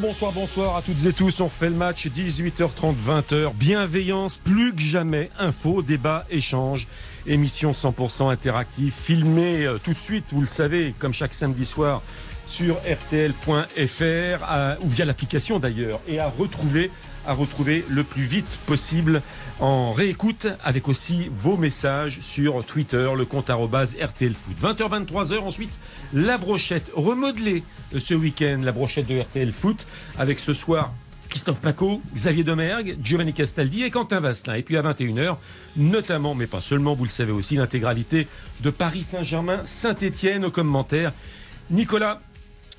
Bonsoir, bonsoir à toutes et tous. On fait le match 18h30, 20h. Bienveillance, plus que jamais. Info, débat, échange. Émission 100% interactive, filmée euh, tout de suite, vous le savez, comme chaque samedi soir sur rtl.fr ou via l'application d'ailleurs et à retrouver à retrouver le plus vite possible en réécoute avec aussi vos messages sur Twitter, le compte RTL Foot. 20h, 23h, ensuite la brochette remodelée euh, ce week-end, la brochette de RTL Foot avec ce soir Christophe Paco, Xavier Domergue, Giovanni Castaldi et Quentin Vasselin. Et puis à 21h, notamment, mais pas seulement, vous le savez aussi, l'intégralité de Paris Saint-Germain, Saint-Étienne au commentaire. Nicolas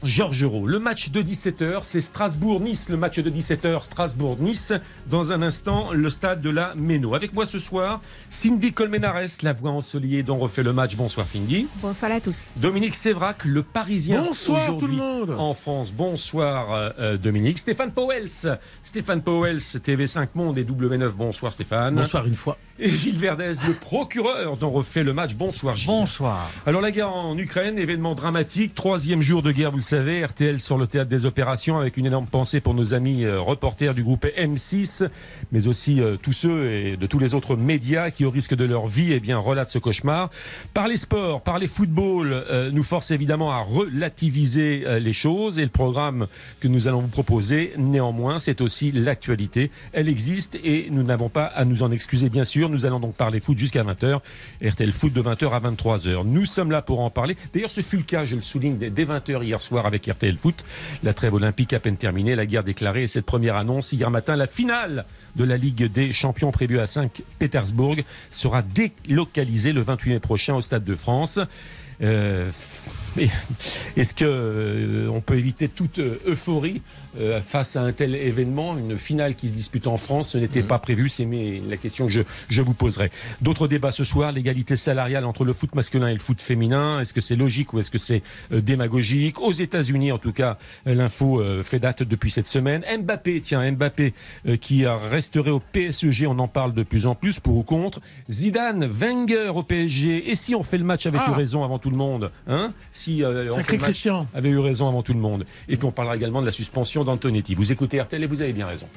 Georges Euro. Le match de 17h, c'est Strasbourg-Nice. Le match de 17h, Strasbourg-Nice. Dans un instant, le stade de la Méno. Avec moi ce soir, Cindy Colmenares, la voix ensoleillée dont refait le match. Bonsoir Cindy. Bonsoir à tous. Dominique Sévrac, le Parisien Bonsoir tout le monde. en France. Bonsoir euh, euh, Dominique. Stéphane Powels. Stéphane Powels, TV5 Monde et W9. Bonsoir Stéphane. Bonsoir une fois. Et Gilles Verdez, le procureur dont refait le match. Bonsoir Gilles. Bonsoir. Alors la guerre en Ukraine, événement dramatique, troisième jour de guerre, vous le savez, RTL sur le théâtre des opérations avec une énorme pensée pour nos amis euh, reporters du groupe M6, mais aussi euh, tous ceux et de tous les autres médias qui au risque de leur vie eh bien relatent ce cauchemar. Par les sports, par les footballs, euh, nous force évidemment à relativiser les choses et le programme que nous allons vous proposer, néanmoins, c'est aussi l'actualité. Elle existe et nous n'avons pas à nous en excuser bien sûr. Nous allons donc parler foot jusqu'à 20h. RTL Foot de 20h à 23h. Nous sommes là pour en parler. D'ailleurs, ce fut le cas, je le souligne, dès 20h hier soir avec RTL Foot. La trêve olympique à peine terminée, la guerre déclarée et cette première annonce hier matin, la finale de la Ligue des champions prévue à Saint-Pétersbourg sera délocalisée le 28 mai prochain au Stade de France. Euh, Est-ce que euh, on peut éviter toute euh, euphorie euh, face à un tel événement, une finale qui se dispute en France, ce n'était pas prévu. C'est la question que je, je vous poserai. D'autres débats ce soir l'égalité salariale entre le foot masculin et le foot féminin. Est-ce que c'est logique ou est-ce que c'est euh, démagogique? Aux États-Unis, en tout cas, l'info euh, fait date depuis cette semaine. Mbappé, tiens, Mbappé euh, qui resterait au PSG, on en parle de plus en plus pour ou contre. Zidane, Wenger au PSG. Et si on fait le match avec Ah. raison avant tout le monde, hein? Si euh, Christian. avait eu raison avant tout le monde. Et puis on parlera également de la suspension d'Antonetti. Vous écoutez RTL et vous avez bien raison.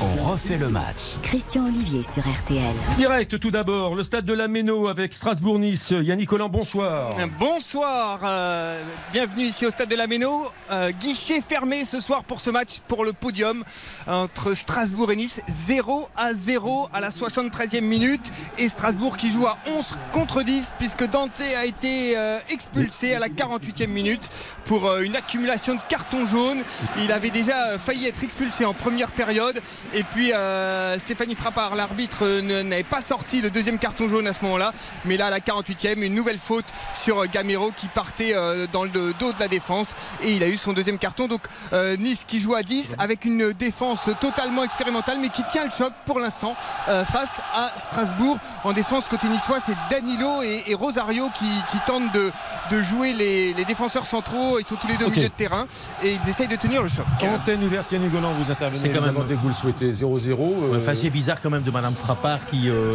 On refait le match. Christian Olivier sur RTL. Direct tout d'abord, le stade de la Méno avec Strasbourg-Nice. Yannick Collant, bonsoir. Bonsoir, euh, bienvenue ici au stade de la Méno. Euh, guichet fermé ce soir pour ce match pour le podium entre Strasbourg et Nice. 0 à 0 à la 73e minute et Strasbourg qui joue à 11 contre 10 puisque Dante a été euh, expulsé à la 48e minute pour euh, une accumulation de cartons jaunes. Il avait déjà euh, failli être expulsé en première période et puis euh, Stéphanie Frappard, l'arbitre, n'avait pas sorti le deuxième carton jaune à ce moment-là. Mais là, à la 48e, une nouvelle faute sur euh, Gamero qui partait euh, dans le dos de la défense et il a eu son deuxième carton. Donc euh, Nice qui joue à 10 avec une défense totalement expérimentale mais qui tient le choc pour l'instant euh, face à Strasbourg. En défense côté niçois, c'est Danilo et, et Rosario qui, qui tentent de, de jouer les, les défenseurs centraux. Ils sont tous les deux au milieu de terrain et ils essayent de tenir le choc. Antenne ouverte, Yannick Collant, vous intervenez C'est quand même- évidemment dès souhaitez. 0-0. euh, c'est bizarre quand même de Madame Frappard qui, euh,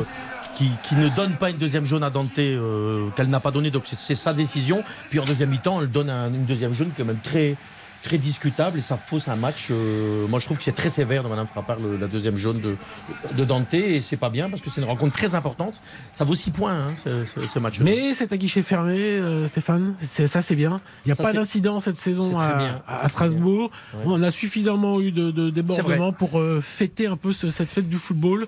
qui, ne donne pas une deuxième jaune à Dante euh, qu'elle n'a pas donné. Donc c'est- sa décision. Puis en deuxième mi-temps, elle donne un- une deuxième jaune quand même très très discutable et ça fausse un match. euh, moi, je trouve que c'est très sévère de Madame Frappard le- la deuxième jaune de, de Dante et c'est pas bien parce que c'est une rencontre très importante. Ça vaut 6 points hein, ce, ce- ce match. Mais c'est à guichet fermé, euh, Stéphane. Ça, c'est bien. Il n'y a Ça, pas d'incident cette saison à, à Strasbourg. Ouais. On a suffisamment eu de, de débordements pour euh, fêter un peu ce- cette fête du football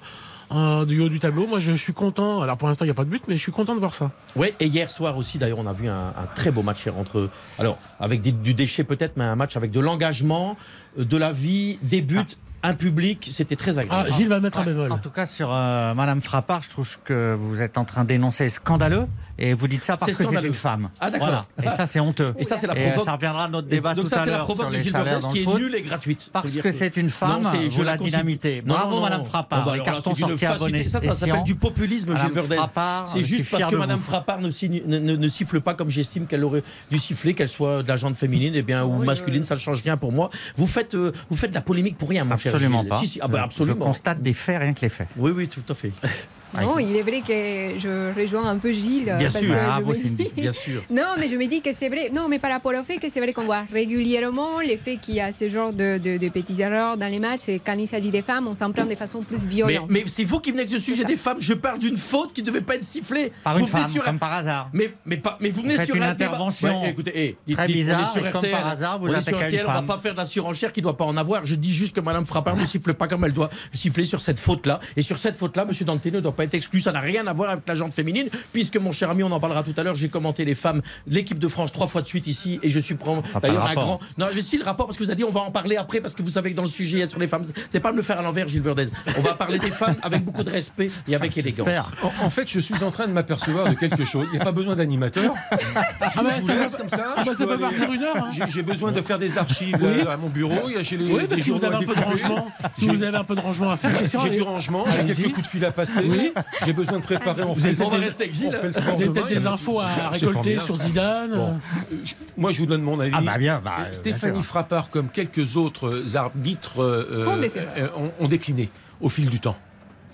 du haut du tableau. Moi, je suis content. Alors, pour l'instant, il n'y a pas de but, mais je suis content de voir ça. Ouais, et hier soir aussi, d'ailleurs, on a vu un, très beau match hier entre. Alors, avec du déchet peut-être, mais un match avec de l'engagement, euh, de la vie, des buts. Un public, c'était très agréable. Ah, Gilles va mettre un bémol. En tout cas, sur euh, Madame Frappard, je trouve que vous êtes en train d'énoncer scandaleux. Et vous dites ça parce que c'est une femme. Ah, d'accord. Voilà. Et ça, c'est honteux. Et ça, c'est la Et provoque. ça reviendra à notre débat donc tout ça, à c'est la l'heure provoque de les Gilles Verdez qui est nulle et gratuite. Parce que c'est une femme, Non, c'est- je vous la la dynamitez. Non, Bravo, non, Madame. Frappard. Oh, bah, Les cartons sortis bon Ça, ça s'appelle du populisme, Gilles Verdez. C'est juste parce que Madame. Frappard ne, signe- ne- ne- ne siffle pas comme j'estime qu'elle aurait dû siffler, qu'elle soit de la gente féminine et bien, ou masculine, ça ne change rien pour moi. Vous faites, euh, vous faites de la polémique pour rien, mon cher Absolument pas. Si, si, ah bah, absolument. Je constate des faits, rien que les faits. Oui, oui, tout à fait. Non, il est vrai que je rejoins un peu Gilles. Bien parce sûr. que Ah, dis- Bien sûr. Non, mais je me dis que c'est vrai. Non, mais par rapport au fait que c'est vrai qu'on voit régulièrement les faits qu'il y a ce genre de, de, de petites erreurs dans les matchs. Et quand il s'agit des femmes, on s'en prend de façon plus violente. mais c'est vous qui venez avec ce sujet des femmes. Je parle d'une faute qui ne devait pas être sifflée. Par vous une femme, sur comme par hasard. Mais, mais, pas, mais vous venez sur une un débat- intervention Ouais, écoutez, dites- très dites, on est bizarre, sur comme RTL, par hasard, vous on sur une RTL, on va femme. pas faire de la surenchère qui doit pas en avoir. Je dis juste que Madame Frappard ne siffle pas comme elle doit siffler sur cette faute-là. Et sur cette faute-là, Monsieur Dante ne doit pas être exclu. Ça n'a rien à voir avec la gente féminine, puisque mon cher ami, on en parlera tout à l'heure. J'ai commenté les femmes, l'équipe de France trois fois de suite ici, et je suis prend pas d'ailleurs le un grand. Non, mais si le rapport, parce que vous avez dit, on va en parler après, parce que vous savez que dans le sujet il y a sur les femmes, c'est pas me le faire à l'envers, Gilles Verdez. On va parler des femmes avec beaucoup de respect et avec élégance. J'espère. En, en fait, je suis en train de m'apercevoir de quelque chose. Il n'y a pas besoin d'animateur. Ah bah, ça, peut- comme ça. ah bah, ça peut aller- partir une heure. hein. J'ai- besoin de faire des archives là, à mon bureau. Il y a- J'ai les, Oui, bah, si vous avez un peu de rangement, si vous avez un peu de rangement à faire, J'ai du rangement, j'ai quelques coups de fil à passer. J'ai besoin de préparer. On Vous On va rester avec Gilles. Vous avez peut-être des infos à récolter sur Zidane. Bon. Moi, je vous donne mon avis. Ah bah bien, bah, bien Stéphanie. Frappard, comme quelques autres arbitres, euh, des euh, euh, ont décliné au fil du temps.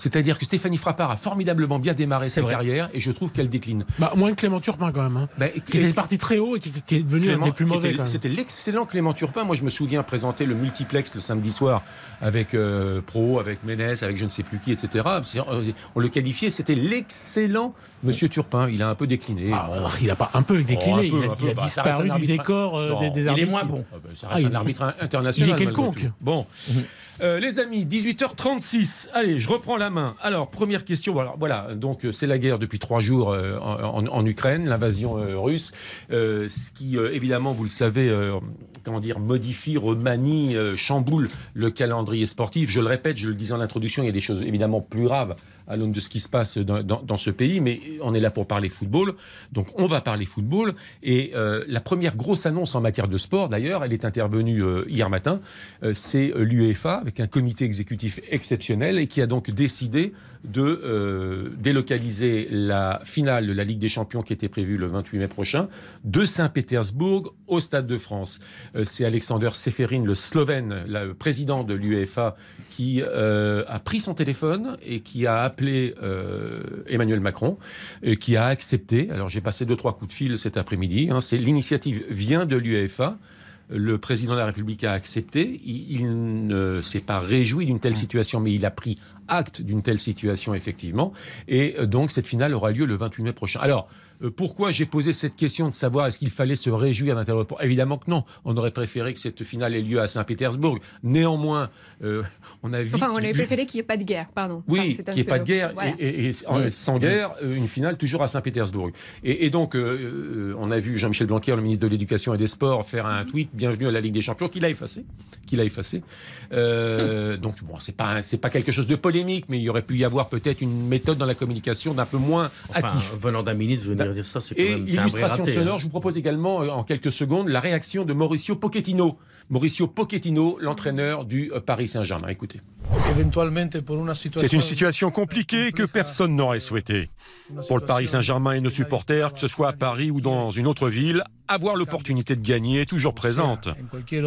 C'est-à-dire que Stéphanie Frappard a formidablement bien démarré sa vrai. carrière et je trouve qu'elle décline. Bah, moins que Clément Turpin quand même. hein. Bah, Qui était parti très haut et qui, qui est devenu un des plus mauvais. C'était l'excellent Clément Turpin. Moi, je me souviens présenter le multiplex le samedi soir avec euh, Pro, avec Ménès, avec je ne sais plus qui, etc. Euh, On le qualifiait, c'était l'excellent Monsieur Turpin. Il a un peu décliné. Ah, Bon. alors, il n'a pas un peu décliné, Oh, un peu, il a, un peu. il a Bah, disparu du décor euh, Non, des, des il est arbitres. moins bon. Ah ben, ça Ah, reste il- un arbitre international. il est quelconque. Bon. Euh, les amis, 18h36. Allez, je reprends la main. Alors, première question. Voilà, donc euh, c'est la guerre depuis trois jours euh, en, Ukraine, l'invasion russe, ce qui évidemment, vous le savez, comment dire, modifie, remanie, chamboule le calendrier sportif. Je le répète, je le disais en introduction, il y a des choses évidemment plus graves à l'aune de ce qui se passe dans, ce pays, mais on est là pour parler football, donc on va parler football. Et euh, la première grosse annonce en matière de sport, d'ailleurs, elle est intervenue euh, hier matin, euh, c'est l'UEFA avec un comité exécutif exceptionnel et qui a donc décidé de délocaliser la finale de la Ligue des Champions qui était prévue le 28 mai prochain de Saint-Pétersbourg au Stade de France. C'est Alexander Seferin, le Slovène, le président de l'UEFA, qui a pris son téléphone et qui a appelé euh, Emmanuel Macron, euh, qui a accepté. Alors j'ai passé deux trois coups de fil cet après-midi. hein. c'est l'initiative vient de l'UEFA. Le président de la République a accepté. Il, il ne s'est pas réjoui d'une telle situation, mais il a pris acte d'une telle situation, effectivement. Et euh, donc, cette finale aura lieu le 28 mai prochain. Alors, euh, pourquoi j'ai posé cette question de savoir est-ce qu'il fallait se réjouir d'un tel report? Évidemment que non. On aurait préféré que cette finale ait lieu à Saint-Pétersbourg. Néanmoins, euh, on a vite Enfin, on aurait vu- préféré qu'il n'y ait pas de guerre, pardon. oui, Enfin, qu'il n'y ait pas de guerre voilà. et, et- et en- sans guerre, une finale toujours à Saint-Pétersbourg. Et, et donc, euh, on a vu Jean-Michel Blanquer, le ministre de l'Éducation et des Sports, faire un tweet Bienvenue à la Ligue des Champions, qu'il a effacé, qu'il a effacé. Euh, donc, bon, c'est pas c'est pas quelque chose de polémique, mais il y aurait pu y avoir peut-être une méthode dans la communication d'un peu moins Enfin, hâtif. venant d'un ministre, venir dire ça, c'est quand Et même un illustration raté. sonore, hein. je vous propose également euh, en quelques secondes la réaction de Mauricio Pochettino. Mauricio Pochettino, l'entraîneur du euh, Paris Saint-Germain. Écoutez. C'est une situation compliquée que personne n'aurait souhaité. Pour le Paris Saint-Germain et nos supporters, que ce soit à Paris ou dans une autre ville, avoir l'opportunité de gagner est toujours présente.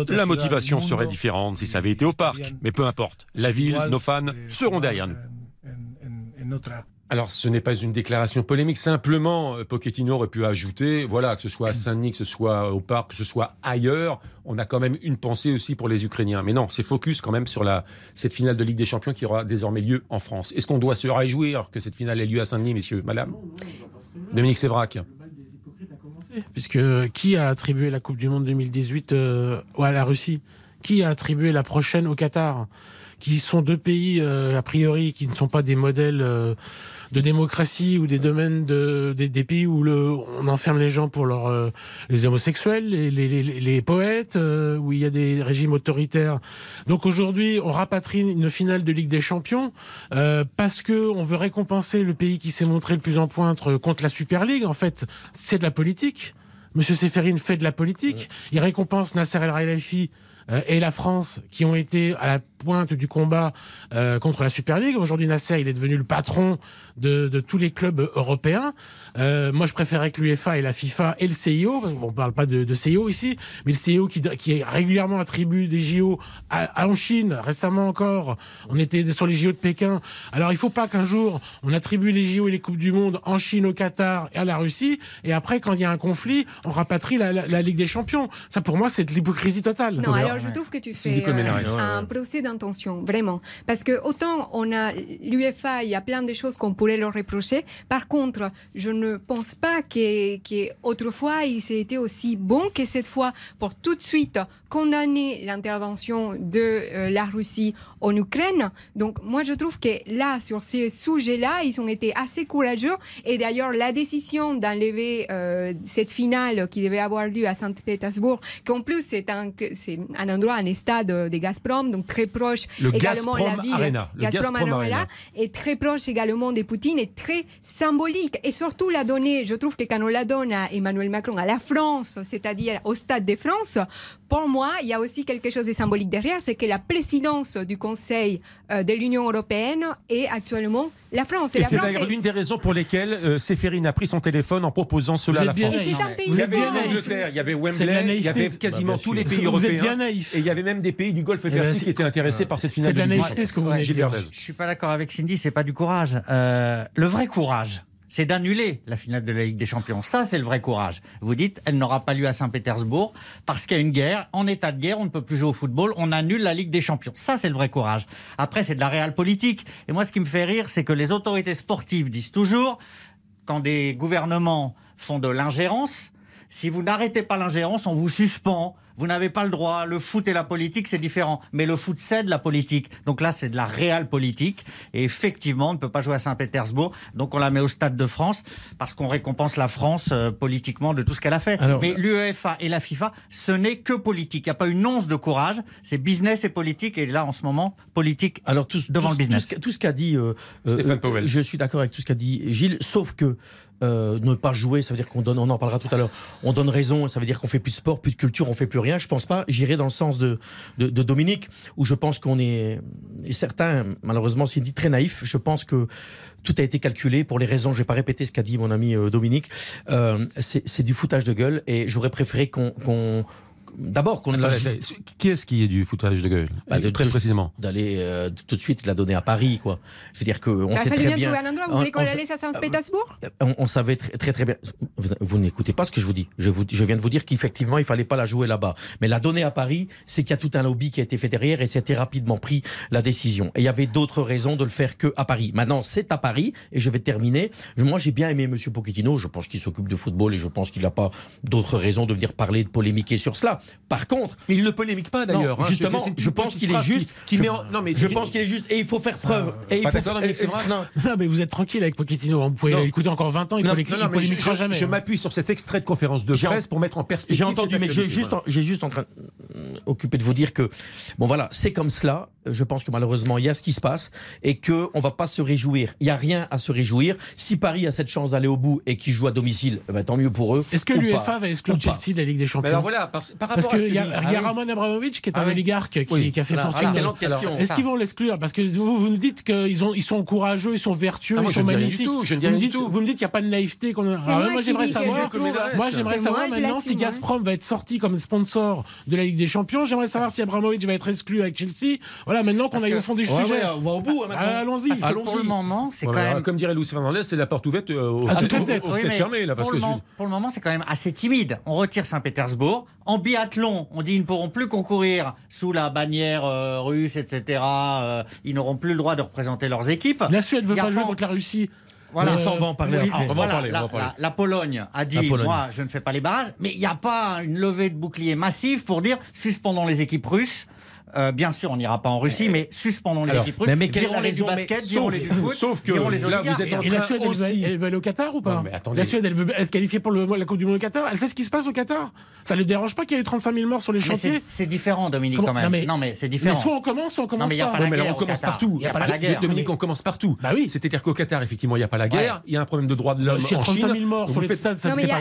La motivation serait différente si ça avait été au parc, mais peu importe. La ville, nos fans seront derrière nous. Alors, ce n'est pas une déclaration polémique. Simplement, euh, Pochettino aurait pu ajouter, voilà, que ce soit à Saint-Denis, que ce soit au parc, que ce soit ailleurs, on a quand même une pensée aussi pour les Ukrainiens. Mais non, c'est focus quand même sur la, cette finale de Ligue des Champions qui aura désormais lieu en France. Est-ce qu'on doit se réjouir que cette finale ait lieu à Saint-Denis, messieurs, madame? Dominique Sévrac. Puisque qui a attribué la Coupe du Monde 2018 euh, à la Russie? Qui a attribué la prochaine au Qatar? Qui sont deux pays a priori qui ne sont pas des modèles de démocratie ou des domaines de, des, pays où le, on enferme les gens pour leur, les homosexuels, les, les, les, poètes, où il y a des régimes autoritaires. Donc aujourd'hui, on rapatrie une finale de Ligue des Champions parce que on veut récompenser le pays qui s'est montré le plus en pointe contre la Super League. En fait, c'est de la politique. Monsieur Seferin fait de la politique. Il récompense Nasser El Khelaifi euh, et la France qui ont été à la pointe du combat euh, contre la Super League. Aujourd'hui, Nasser, il est devenu le patron de, de tous les clubs européens. Euh, moi, je préférais que l'UEFA et la FIFA et le CIO, on parle pas de, de CIO ici, mais le CIO qui, qui régulièrement attribue des JO à, en Chine, récemment encore, on était sur les JO de Pékin. Alors, il faut pas qu'un jour, on attribue les JO et les Coupes du Monde en Chine, au Qatar et à la Russie, et après, quand il y a un conflit, on rapatrie la, la, Ligue des Champions. Ça, pour moi, c'est de l'hypocrisie totale. Non, alors je trouve que tu fais euh, un procès vraiment. Parce que autant on a l'UEFA, il y a plein de choses qu'on pourrait leur reprocher. Par contre, je ne pense pas qu'autrefois, il s'est été aussi bon que cette fois pour tout de suite condamner l'intervention de euh, la Russie en Ukraine. Donc moi je trouve que là, sur ces sujets-là, ils ont été assez courageux. Et d'ailleurs, la décision d'enlever euh, cette finale qui devait avoir lieu à Saint-Pétersbourg, qu'en plus c'est un, un endroit, un stade des Gazprom, donc très proche le également Gazprom la ville. Arena. Le Gazprom, Gazprom Arena, est très proche également des Poutine, est très symbolique. Et surtout la donnée, je trouve que quand on la donne à Emmanuel Macron, à la France, c'est-à-dire au Stade de France, pour moi, il y a aussi quelque chose de symbolique derrière, c'est que la présidence du Conseil euh, de l'Union européenne est actuellement la France. Et, c'est d'ailleurs l'une des raisons pour lesquelles euh, a pris son téléphone en proposant cela à la France. il y avait l'Angleterre, il y avait Wembley, il y avait quasiment bah, tous les pays européens. Et il y avait même des pays du Golfe eh ben, Persique qui étaient intéressés par cette finale. C'est de la naïveté ce que vous voulez dire. Je suis pas d'accord avec Cindy, c'est pas du courage. Euh, le vrai courage, c'est d'annuler la finale de la Ligue des Champions. Ça, c'est le vrai courage. Vous dites, elle n'aura pas lieu à Saint-Pétersbourg parce qu'il y a une guerre. En état de guerre, on ne peut plus jouer au football. On annule la Ligue des Champions. Ça, c'est le vrai courage. Après, c'est de la réelle politique. Et moi, ce qui me fait rire, c'est que les autorités sportives disent toujours, quand des gouvernements font de l'ingérence, si vous n'arrêtez pas l'ingérence, on vous suspend, vous n'avez pas le droit. Le foot et la politique, c'est différent. Mais le foot, c'est de la politique. Donc là, c'est de la réelle politique. Et effectivement, on ne peut pas jouer à Saint-Pétersbourg. Donc on la met au Stade de France parce qu'on récompense la France euh, politiquement de tout ce qu'elle a fait. Mais l'UEFA et la FIFA, ce n'est que politique. Il n'y a pas une once de courage. C'est business et politique. Et là, en ce moment, politique Alors, devant le business. Tout ce, qu'a dit euh, Stéphane euh, Powell. Je suis d'accord avec tout ce qu'a dit Gilles, sauf que euh, ne pas jouer, ça veut dire qu'on donne, on en parlera tout à l'heure, on donne raison, ça veut dire qu'on fait plus de sport, plus de culture, on fait plus rien. Je pense pas. J'irai dans le sens de, de, Dominique, où je pense qu'on est, et certains, malheureusement, c'est dit très naïf. Je pense que tout a été calculé pour les raisons. Je vais pas répéter ce qu'a dit mon ami euh, Dominique. Euh, c'est du foutage de gueule, et j'aurais préféré qu'on d'abord qu'on Qui est-ce qui est du foutage de gueule? Bah, Très précisément. D'aller euh, tout de suite la donner à Paris, quoi. Je veux dire que on sait très bien. Un endroit, vous voulez qu'on la laisse à Saint-Pétersbourg on, savait très, très très bien. Vous, n'écoutez pas ce que je vous dis. Je, vous, je viens de vous dire qu'effectivement il fallait pas la jouer là-bas, mais la donner à Paris, c'est qu'il y a tout un lobby qui a été fait derrière et c'était rapidement pris la décision. Et il y avait d'autres raisons de le faire que à Paris. Maintenant c'est à Paris et je vais terminer. Moi j'ai bien aimé Monsieur Pochettino. Je pense qu'il s'occupe de football et je pense qu'il n'a pas d'autres raisons de venir parler de polémiquer sur cela. Par contre, mais il ne polémique pas d'ailleurs. Hein, justement, je pense qu'il est juste. Qui met Non, mais je pense qu'il est juste. Et il faut faire preuve. et il faut. Non, mais vous êtes tranquille avec Pochettino. Vous pouvez l'écouter encore 20 ans. Il ne polémiquera jamais. Je m'appuie sur cet extrait de conférence de presse pour mettre en perspective. J'ai entendu, mais j'ai juste, j'ai juste en train occupé de vous dire que bon voilà, c'est comme cela. Je pense que malheureusement il y a ce qui se passe et que on va pas se réjouir. Il y a rien à se réjouir. Si Paris a cette chance d'aller au bout et qu'il joue à domicile, eh ben, tant mieux pour eux. Est-ce que l'UEFA va exclure Chelsea de la Ligue des Champions? voilà, par, rapport à ce il y, a, ah Roman Abramovich qui est un ah oligarque qui, a fait fortune. Est-ce qu'ils vont l'exclure? Parce que vous, vous nous dites qu'ils ils sont courageux, ils sont vertueux, ah, ils sont magnifiques. je ne dis tout. Vous me dites qu'il n'y a pas de naïveté. moi, j'aimerais savoir. Moi, j'aimerais savoir maintenant si Gazprom va être sorti comme sponsor de la Ligue des Champions. J'aimerais savoir si Abramovich va être exclu avec Chelsea. Voilà, maintenant qu'on aille au fond du sujet. On va au bout. Hein, allons-y. Pour le moment, c'est quand même. Comme dirait Lucie Fernandez, c'est la porte ouverte euh, au fermé là. Pour le moment, c'est quand même assez timide. On retire Saint-Pétersbourg. En biathlon, on dit ils ne pourront plus concourir sous la bannière euh, russe, etc. Euh, ils n'auront plus le droit de représenter leurs équipes. La Suède veut pas jouer contre la Russie. Voilà, on va en parler. on va en parler, la, Pologne a dit, moi, je ne fais pas les barrages, mais il n'y a pas une levée de bouclier massive pour dire suspendons les équipes russes euh, bien sûr, on n'ira pas en Russie, mais suspendons les équipes russes. Mais, mais quelle la les du basket, sauf, les du foot, sauf que les là, vous êtes en train et la Suède, elle, aussi... veut, elle veut aller au Qatar ou pas non, mais La Suède, elle veut se qualifier pour le, la Coupe du Monde au Qatar? Elle sait ce qui se passe au Qatar. Ça ne lui dérange pas qu'il y ait eu 35 000 morts sur les chantiers? C'est différent, Dominique, Comment... quand même. Non, mais, mais c'est différent. Mais soit on commence, soit on commence non, mais y pas. on commence partout. Y a pas la guerre. Dominique, on commence partout. Bah oui. C'est-à-dire qu'au Qatar, effectivement, il n'y a pas la guerre. Il y a un problème de droits de l'homme euh, en Chine. 35 000 morts sur les stades, ça c'est pas.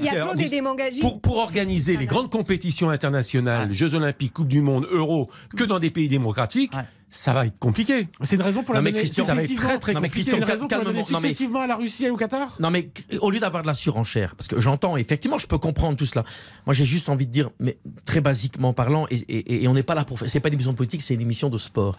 Il y a trop des démangagies. Pour organiser les grandes compétitions internationales, ah. Jeux Olympiques, Coupe du Monde, Euro, que dans des pays démocratiques. Ça va être compliqué. C'est une raison pour non Christian, ça va être très très non compliqué. C'est une raison pour la donner successivement mais... à la Russie et au Qatar? Non mais au lieu d'avoir de la surenchère, parce que j'entends, effectivement, je peux comprendre tout cela. Moi j'ai juste envie de dire, mais très basiquement parlant, et, et, on n'est pas là pour faire, c'est pas une émission politique, c'est une émission de sport.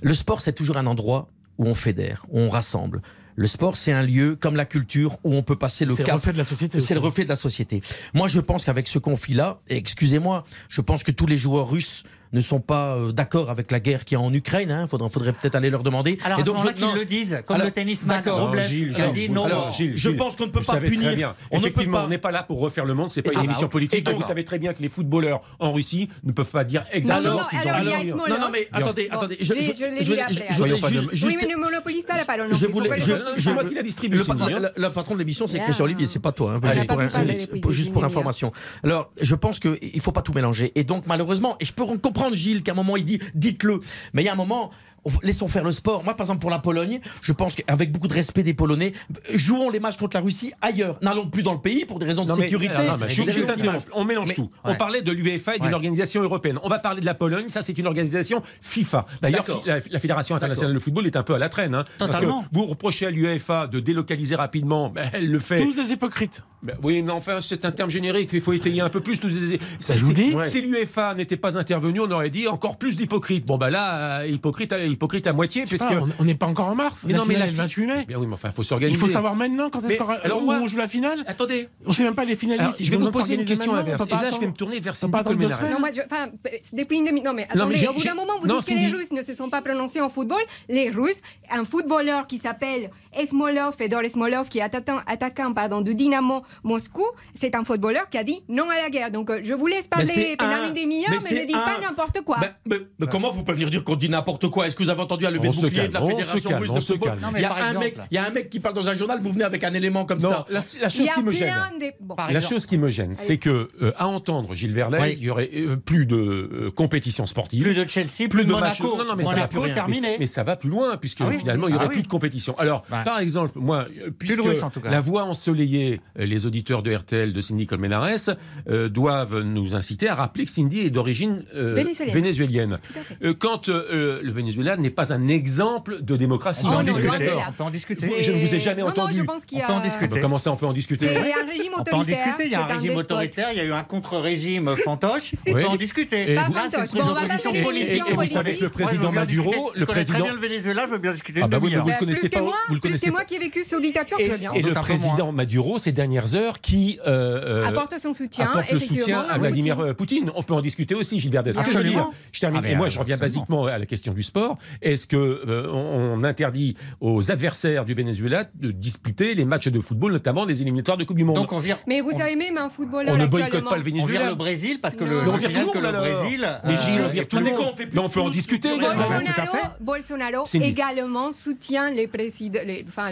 Le sport c'est toujours un endroit où on fédère, où on rassemble. Le sport, c'est un lieu comme la culture où on peut passer le cap. C'est le reflet de la société. C'est le reflet de la société. Moi, je pense qu'avec ce conflit-là, excusez-moi, je pense que tous les joueurs russes ne sont pas euh, d'accord avec la guerre qu'il y a en Ukraine. Hein. Il faudrait, peut-être aller leur demander. Alors, et donc, je, qu'ils le disent, comme alors, le tennisman. D'accord, Gilles, Gilles, dit non. Alors, Gilles, je pense qu'on ne peut pas punir. Bien. On on n'est pas là pour refaire le monde. C'est pas une émission politique. Donc, vous savez très bien que les footballeurs en Russie ne peuvent pas dire exactement non, ce qu'ils ont. Non, non, mais attendez, attendez. Je, je, Oui, mais ne monopolise pas la parole. Je voulais. C'est moi qui la distribue. Le hein. patron de l'émission, c'est Christian Olivier. C'est pas toi. Hein. Juste pour information. Alors, je pense qu'il ne faut pas tout mélanger. Et donc, malheureusement, et je peux comprendre Gilles qu'à un moment il dit dites-le. Mais il y a un moment, laissons faire le sport. Moi, par exemple, pour la Pologne, je pense qu'avec beaucoup de respect des Polonais, jouons les matchs contre la Russie ailleurs. N'allons plus dans le pays pour des raisons de sécurité. On mélange tout. On parlait de l'UEFA et d'une organisation européenne. On va parler de la Pologne. Ça, c'est une organisation FIFA. D'ailleurs, la, Fédération internationale de football est un peu à la traîne. Hein, parce que vous reprochez à l'UEFA de délocaliser rapidement. Ben, elle le fait. Tous des hypocrites. Ben oui, mais enfin, c'est un terme générique. Il faut étayer un peu plus. Tous Si l'UEFA n'était pas intervenue, on aurait dit encore plus d'hypocrites. Bon, ben là, euh, hypocrite, euh, hypocrite hypocrite à moitié. Parce que... On n'est pas encore en mars. Mais non, mais la fin... Eh bien oui, mais enfin, faut s'organiser. Il faut savoir maintenant quand est-ce qu'on joue la finale. Attendez. On ne sait même pas les finalistes. Je vais vous poser une question inverse. Et là, je vais me tourner vers Cindy Colmenares. Non, moi, je... enfin, depuis une demi. Non, mais attendez. Au bout d'un moment, vous dites que les Russes ne se sont pas prononcés en football. Les Russes, un footballeur qui s'appelle Esmolov Fedor Esmolov qui est attaquant, attaquant pardon, du Dynamo Moscou, c'est un footballeur qui a dit non à la guerre. Donc euh, je vous laisse parler pendant un... une demi-heure, mais, ne dites pas n'importe quoi. Mais comment vous pouvez venir dire qu'on dit n'importe quoi? Est-ce que vous avez entendu à lever on de bouclier de la Fédération calme, russe de football. Il y, a un mec qui parle dans un journal, vous venez avec un élément comme ça. La, chose qui me gêne, la chose qui me gêne, c'est que euh, à entendre Gilles Verlaine, oui. il y aurait euh, plus de euh, compétition sportive, plus de Chelsea, plus, de, Monaco. Non, non, mais, ça va plus rien. Mais, ça va plus loin puisque ah finalement il y aurait ah plus de compétition. Alors, par exemple, moi, euh, puisque la voix ensoleillée, les auditeurs de RTL de Cindy Colmenares doivent nous inciter à rappeler que Cindy est d'origine vénézuélienne. Quand le Vénézuélien n'est pas un exemple de démocratie. On peut en discuter. On peut en discuter. Je ne vous ai jamais non, entendu. Non, je pense qu'il y a... On peut en discuter. Comment ça, on peut en discuter Il y a un régime autoritaire. On. Il y a un, régime autoritaire. Il y a eu un contre-régime fantoche. On peut en discuter. Et Là, c'est bon, une politique. Et, vous savez que le président Maduro, discuter. le président. Je connais bien le Venezuela. Je veux bien discuter. Ah bah vous le hein. connaissez pas. Vous le connaissez moi qui ai vécu sous dictature. Et le président Maduro, ces dernières heures, qui euh, euh, apporte son soutien. Apporte le soutien à Vladimir euh, Poutine. On peut en discuter aussi, Gilbert Descartes. Je termine. Et moi, je reviens basiquement à la question du sport. Est-ce que euh, interdit aux adversaires du Venezuela de disputer les matchs de football, notamment des éliminatoires de Coupe du Monde Mais vous on, avez même un footballeur On ne boycotte pas le Venezuela. On vire le Brésil parce que non. le, on vire tout Brésil. Mais on vire tout le monde. Mais on peut en discuter. Bolsonaro, également soutient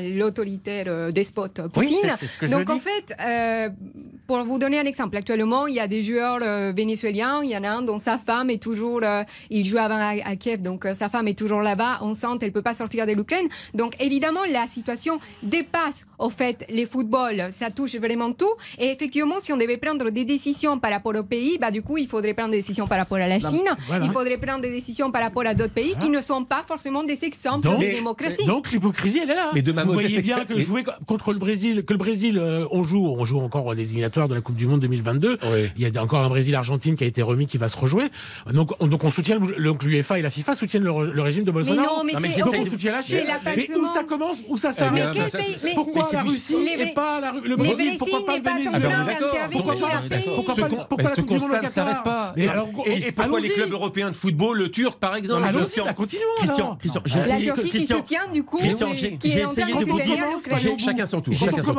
l'autoritaire euh, despote Poutine. Donc en fait, euh, pour vous donner un exemple, actuellement, il y a des joueurs euh, vénézuéliens. Il y en a un dont sa femme est toujours. Euh, il joue avant à, Kiev, donc euh, sa femme est toujours là-bas, enceinte, elle ne peut pas sortir de l'Ukraine. Donc évidemment, la situation dépasse, au fait, les footballs. Ça touche vraiment tout. Et effectivement, si on devait prendre des décisions par rapport au pays, bah, du coup, il faudrait prendre des décisions par rapport à la Chine. Il faudrait prendre des décisions par rapport à d'autres pays qui ne sont pas forcément des exemples de démocratie. Donc l'hypocrisie, elle est là. Mais de ma vous voyez bien que jouer contre le Brésil, que le Brésil, on joue, on joue encore les éliminatoires éliminatoires de la Coupe du Monde 2022. Oui. Il y a encore un Brésil-Argentine qui a été remis, qui va se rejouer. Donc on, donc on soutient l'UEFA et la FIFA soutiennent le, le, régime de Bolsonaro. Mais non, mais, mais donc on soutient la Chine. Mais, où ça commence, où ça s'arrête? Pourquoi la Russie et pas le Brésil Pourquoi pas le Venezuela Pourquoi ce constat ne s'arrête pas. Et pourquoi les clubs européens de football, le turc par exemple Christian, Christian, la Turquie qui se tient du coup, qui est en train de Chacun son tour.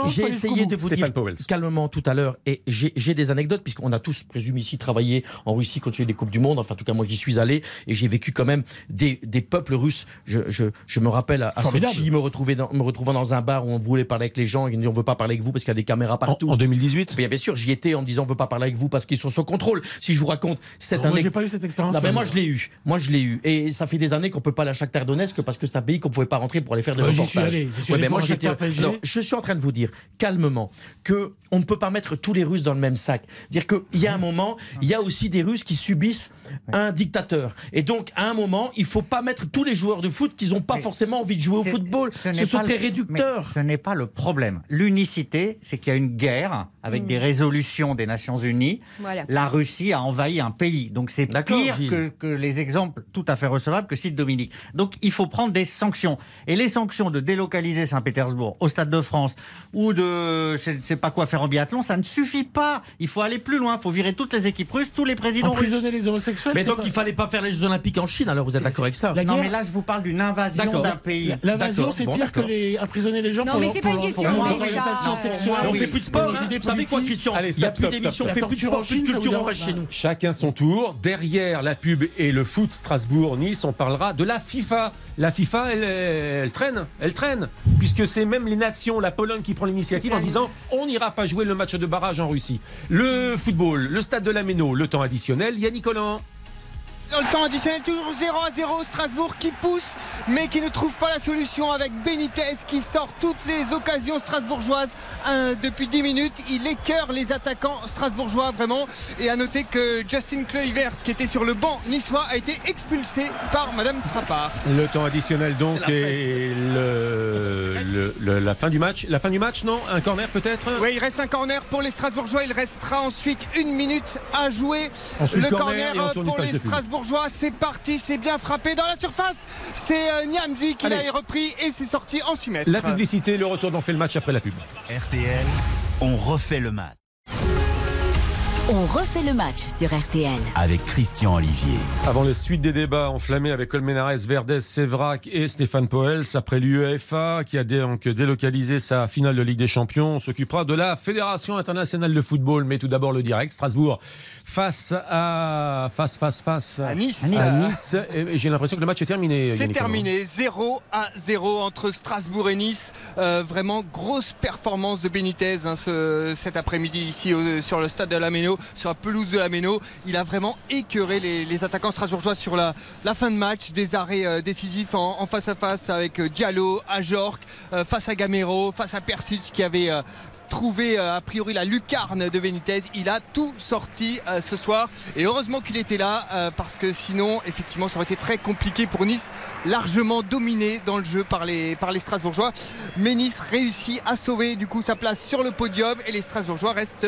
J'ai essayé de vous dire calmement tout à l'heure l'heure et j'ai des anecdotes puisqu'on a tous présume ici travaillé en Russie quand il y a eu des coupes du monde. Enfin, en tout cas, moi, j'y suis allé et j'ai vécu quand même des, des peuples russes. Je, je, je, me rappelle à, Sochi, me, retrouver dans, me retrouvant dans un bar où on voulait parler avec les gens et on ne veut pas parler avec vous parce qu'il y a des caméras partout. En, 2018 Bien, bien sûr, j'y étais en disant on veut pas parler avec vous parce qu'ils sont sous contrôle. Si je vous raconte cette année. Moi, j'ai pas eu cette expérience. mais moi, je l'ai eu. Moi, je l'ai eu. Et ça fait des années qu'on peut pas lâcher Shakhtar Donetsk parce que c'est un pays qu'on pouvait pas rentrer pour aller faire des reportages. Suis allé, suis allé moi, je suis en train de vous dire calmement que on ne peut pas mettre tous les Russes dans le même sac. Dire qu'il y a un moment, il y a aussi des Russes qui subissent un dictateur. Et donc, à un moment, il faut pas mettre tous les joueurs de foot qui n'ont pas forcément envie de jouer au football. Ce, sont très réducteurs. ce n'est pas le problème. L'unicité, c'est qu'il y a une guerre avec mm. des résolutions des Nations Unies. La Russie a envahi un pays. Donc, c'est pire que, que, les exemples tout à fait recevables que cite Dominique. Donc, il faut prendre des sanctions. Et les sanctions de délocaliser Saint-Pétersbourg au Stade de France ou de, je ne sais pas quoi faire en biathlon, ça ne suffit pas. Il faut aller plus loin. Il faut virer toutes les équipes russes, tous les présidents Emprisonner les homosexuels. Mais donc, il fallait pas faire les Jeux Olympiques en Chine, alors vous êtes d'accord avec ça Non, mais là, je vous parle d'une invasion d'un pays. L'invasion, c'est pire que les emprisonner les gens non, mais c'est pas une question On fait plus de sport. Vous savez quoi, Christian Il n'y a plus d'émissions, on fait plus de sport, plus de culture, on reste chez nous. Chacun son tour. Derrière la pub et le foot Strasbourg-Nice, on parlera de la FIFA. La FIFA, elle traîne, elle traîne, puisque c'est même les nations, la Pologne qui prend l'initiative en disant on n'ira pas jouer le match de en Russie. Le football, le stade de la Méno, le temps additionnel, Yannick Collant. Dans le temps additionnel, toujours 0 à 0, Strasbourg qui pousse, mais qui ne trouve pas la solution avec Benitez qui sort toutes les occasions strasbourgeoises depuis 10 minutes. Il écœure les attaquants strasbourgeois vraiment. Et à noter que Justin Kluivert, qui était sur le banc niçois, a été expulsé par Madame Frappard. Le temps additionnel donc et la fin du match. La fin du match, non? Un corner peut-être? Oui, il reste un corner pour les Strasbourgeois. Il restera ensuite une minute à jouer. le corner, pour les Strasbourgeois bourgeois. C'est parti, c'est bien frappé dans la surface. C'est euh, Niamdi qui l'a repris et c'est sorti en 6 mètres. La publicité, le retour, on fait le match après la pub. RTL, on refait le match. On refait le match sur RTL. Avec Christian Olivier. Avant la suite des débats enflammés avec Colmenares, Verdes, Sévrac et Stéphane Poels, après l'UEFA qui a donc délocalisé sa finale de Ligue des Champions, on s'occupera de la Fédération internationale de football. Mais tout d'abord le direct, Strasbourg face à face face face à Nice. À Nice. Et j'ai l'impression que le match est terminé. C'est terminé, 0 à 0 entre Strasbourg et Nice. Euh, vraiment grosse performance de Benitez hein, ce, cet après-midi ici sur le stade de la Méno sur la pelouse de la Méno. Il a vraiment écœuré les, attaquants strasbourgeois sur la, fin de match. Des arrêts euh, décisifs en, face à face avec euh, Diallo, Ajorc, euh, face à Gamero, face à Persic qui avait trouvé a priori la lucarne de Benitez. Il a tout sorti ce soir et heureusement qu'il était là parce que sinon effectivement ça aurait été très compliqué pour Nice, largement dominé dans le jeu par les, par les Strasbourgeois. Mais Nice réussit à sauver du coup sa place sur le podium et les Strasbourgeois restent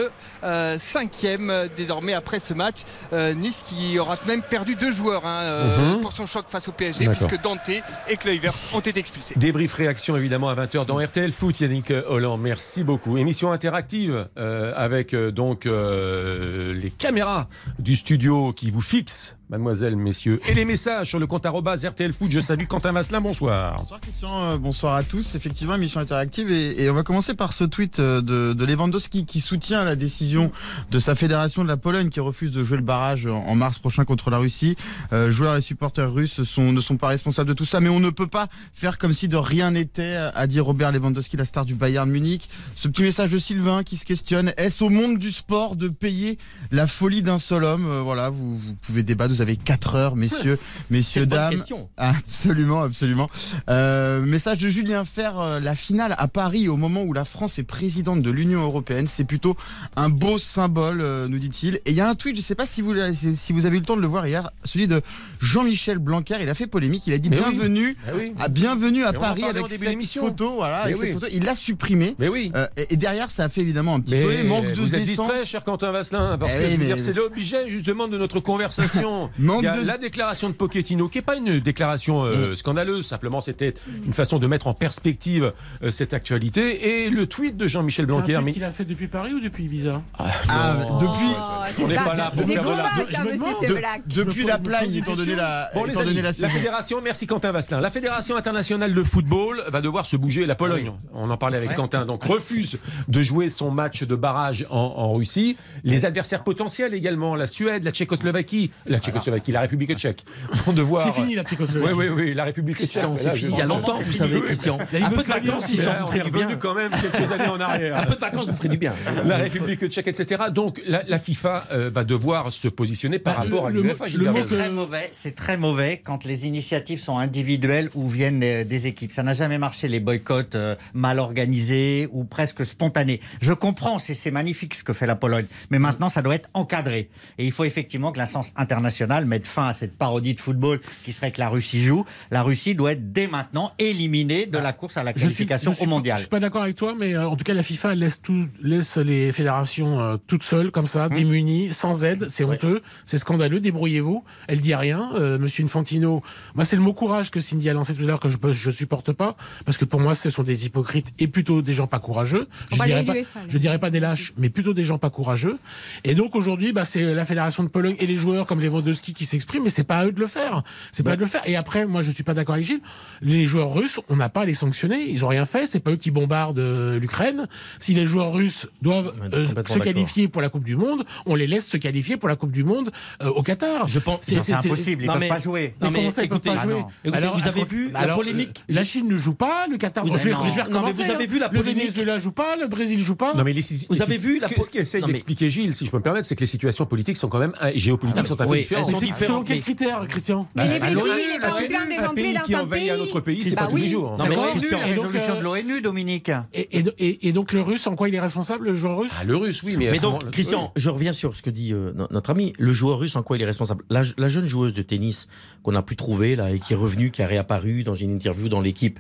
cinquième euh, désormais après ce match. Euh, nice qui aura même perdu deux joueurs hein, euh, mhm. pour son choc face au PSG puisque Dante et Kluivert ont été expulsés. Débrief réaction évidemment à 20h dans RTL Foot Yannick Holland. Merci beaucoup. Émission interactive avec donc les caméras du studio qui vous fixent mademoiselle, messieurs. Et les messages sur le compte RTL Foot. Je salue Quentin Vasselin, bonsoir. Bonsoir Christian, euh, bonsoir à tous. Effectivement, émission interactive. Et, on va commencer par ce tweet euh, de, Lewandowski qui soutient la décision de sa fédération de la Pologne qui refuse de jouer le barrage en, mars prochain contre la Russie. Euh, joueurs et supporters russes sont, ne sont pas responsables de tout ça, mais on ne peut pas faire comme si de rien n'était, a dit Robert Lewandowski, la star du Bayern Munich. Ce petit message de Sylvain qui se questionne, est-ce au monde du sport de payer la folie d'un seul homme? Voilà, vous, vous pouvez débattre vous avez 4 heures, messieurs, messieurs, dames. Question. Absolument, absolument. Euh, message de Julien Faire, euh, la finale à Paris au moment où la France est présidente de l'Union européenne, c'est plutôt un beau symbole, euh, nous dit-il. Et il y a un tweet, je ne sais pas si vous, si vous avez eu le temps de le voir hier, celui de Jean-Michel Blanquer. Il a fait polémique. Il a dit bienvenue, À, ah bienvenue à Paris avec cette photo. Voilà, avec cette photo. Il l'a supprimé. Mais oui. et, derrière, ça a fait évidemment un petit tollé, manque de Vous êtes distrait, cher Quentin Vasselin, parce eh que c'est l'objet justement de notre conversation. Il y a la déclaration de Pochettino, qui n'est pas une déclaration euh, mm. scandaleuse, simplement c'était une façon de mettre en perspective euh, cette actualité. Et le tweet de Jean-Michel Blanquer. C'est qu'il a fait depuis Paris ou depuis Ibiza ah, Depuis. Oh, On n'est pas là pour faire de la. Depuis la plagne, étant donné la, bon, étant donné la, la fédération, merci Quentin Vasselin. La fédération internationale de football va devoir se bouger. La Pologne, on en parlait avec Quentin, donc refuse de jouer son match de barrage en, en Russie. Les adversaires potentiels également, la Suède, la Tchécoslovaquie, la Tchécoslovaquie, la République tchèque, vont devoir. C'est fini la Tchécoslovaquie. Oui, oui, oui, la République tchèque. C'est fini il y a longtemps, vous savez, Christian. Un peu de vacances, ils sont revenus quand même quelques années en arrière. Un peu de vacances vous ferait du bien. La République tchèque, etc. Donc la, la FIFA euh, va devoir se positionner par Bah, rapport le- à l'UEFA. C'est très mauvais. C'est très mauvais quand les initiatives sont individuelles ou viennent des, des équipes. Ça n'a jamais marché les boycotts euh, mal organisés ou presque spontanés. Je comprends, c'est c'est magnifique ce que fait la Pologne, mais maintenant ça doit être encadré. Et il faut effectivement que l'instance internationale mette fin à cette parodie de football qui serait que la Russie joue. La Russie doit être dès maintenant éliminée de la course à la Je suis- qualification je suis au pas- mondial. Je suis pas d'accord avec toi, mais euh, en tout cas, la FIFA laisse, tout, laisse les fédérations euh, toutes seules, comme ça, démunies, sans aide. C'est honteux, c'est scandaleux. Débrouillez-vous. Elle dit rien. Euh, Monsieur Infantino, moi, c'est le mot courage que Cindy a lancé tout à l'heure que je, je supporte pas, parce que pour moi, ce sont des hypocrites et plutôt des gens pas courageux. Je dirais pas, je dirais pas des lâches, mais plutôt des gens pas courageux. Et donc aujourd'hui, bah, c'est la fédération de Pologne et les joueurs comme Lewandowski qui s'expriment, mais c'est pas à eux de le faire. C'est pas à eux de le faire. Et après, moi, je suis pas d'accord avec Gilles. Les joueurs russes, on n'a pas à les sanctionner. Ils ont rien fait. C'est pas eux qui bombardent euh, l'Ukraine. Si les joueurs russes doivent euh, se qualifier pour la Coupe du Monde, on les laisse se qualifier pour la Coupe du Monde euh, au Qatar. Je pense- C'est impossible, ils Non, peuvent mais- pas jouer. Mais Non, mais comment ça, écoutez, pas ah jouer. Écoutez, vous avez vu la alors, polémique La Chine ne joue pas, le Qatar. Vous avez- je vais non, mais recommencer, vous avez vu la Le polémique Venezuela joue pas, le Brésil joue pas. Non, mais les, Vous avez vu ce la qu'essaie mais- d'expliquer Gilles, si je peux me permettre, c'est que les situations politiques sont quand même géopolitiques Ah, sont un peu oui, différentes. elles sont différentes, Selon quels critères, Christian Mais le Ah, Brésil, l'ONU, il n'est pas en train de un rentrer pays dans qui un envahit pays. un autre pays, c'est Bah pas tous les jours. Non, mais. Christian, La Et donc, résolution euh, de l'ONU, Dominique. Et, et- donc le russe, en quoi il est responsable, le joueur russe? Ah, le russe, oui, mais, Mais donc, Christian, je reviens sur ce que dit euh, no- notre ami. Le joueur russe, en quoi il est responsable? La, la jeune joueuse de tennis qu'on a pu trouver là et qui est revenue, qui a réapparu dans une interview dans l'équipe.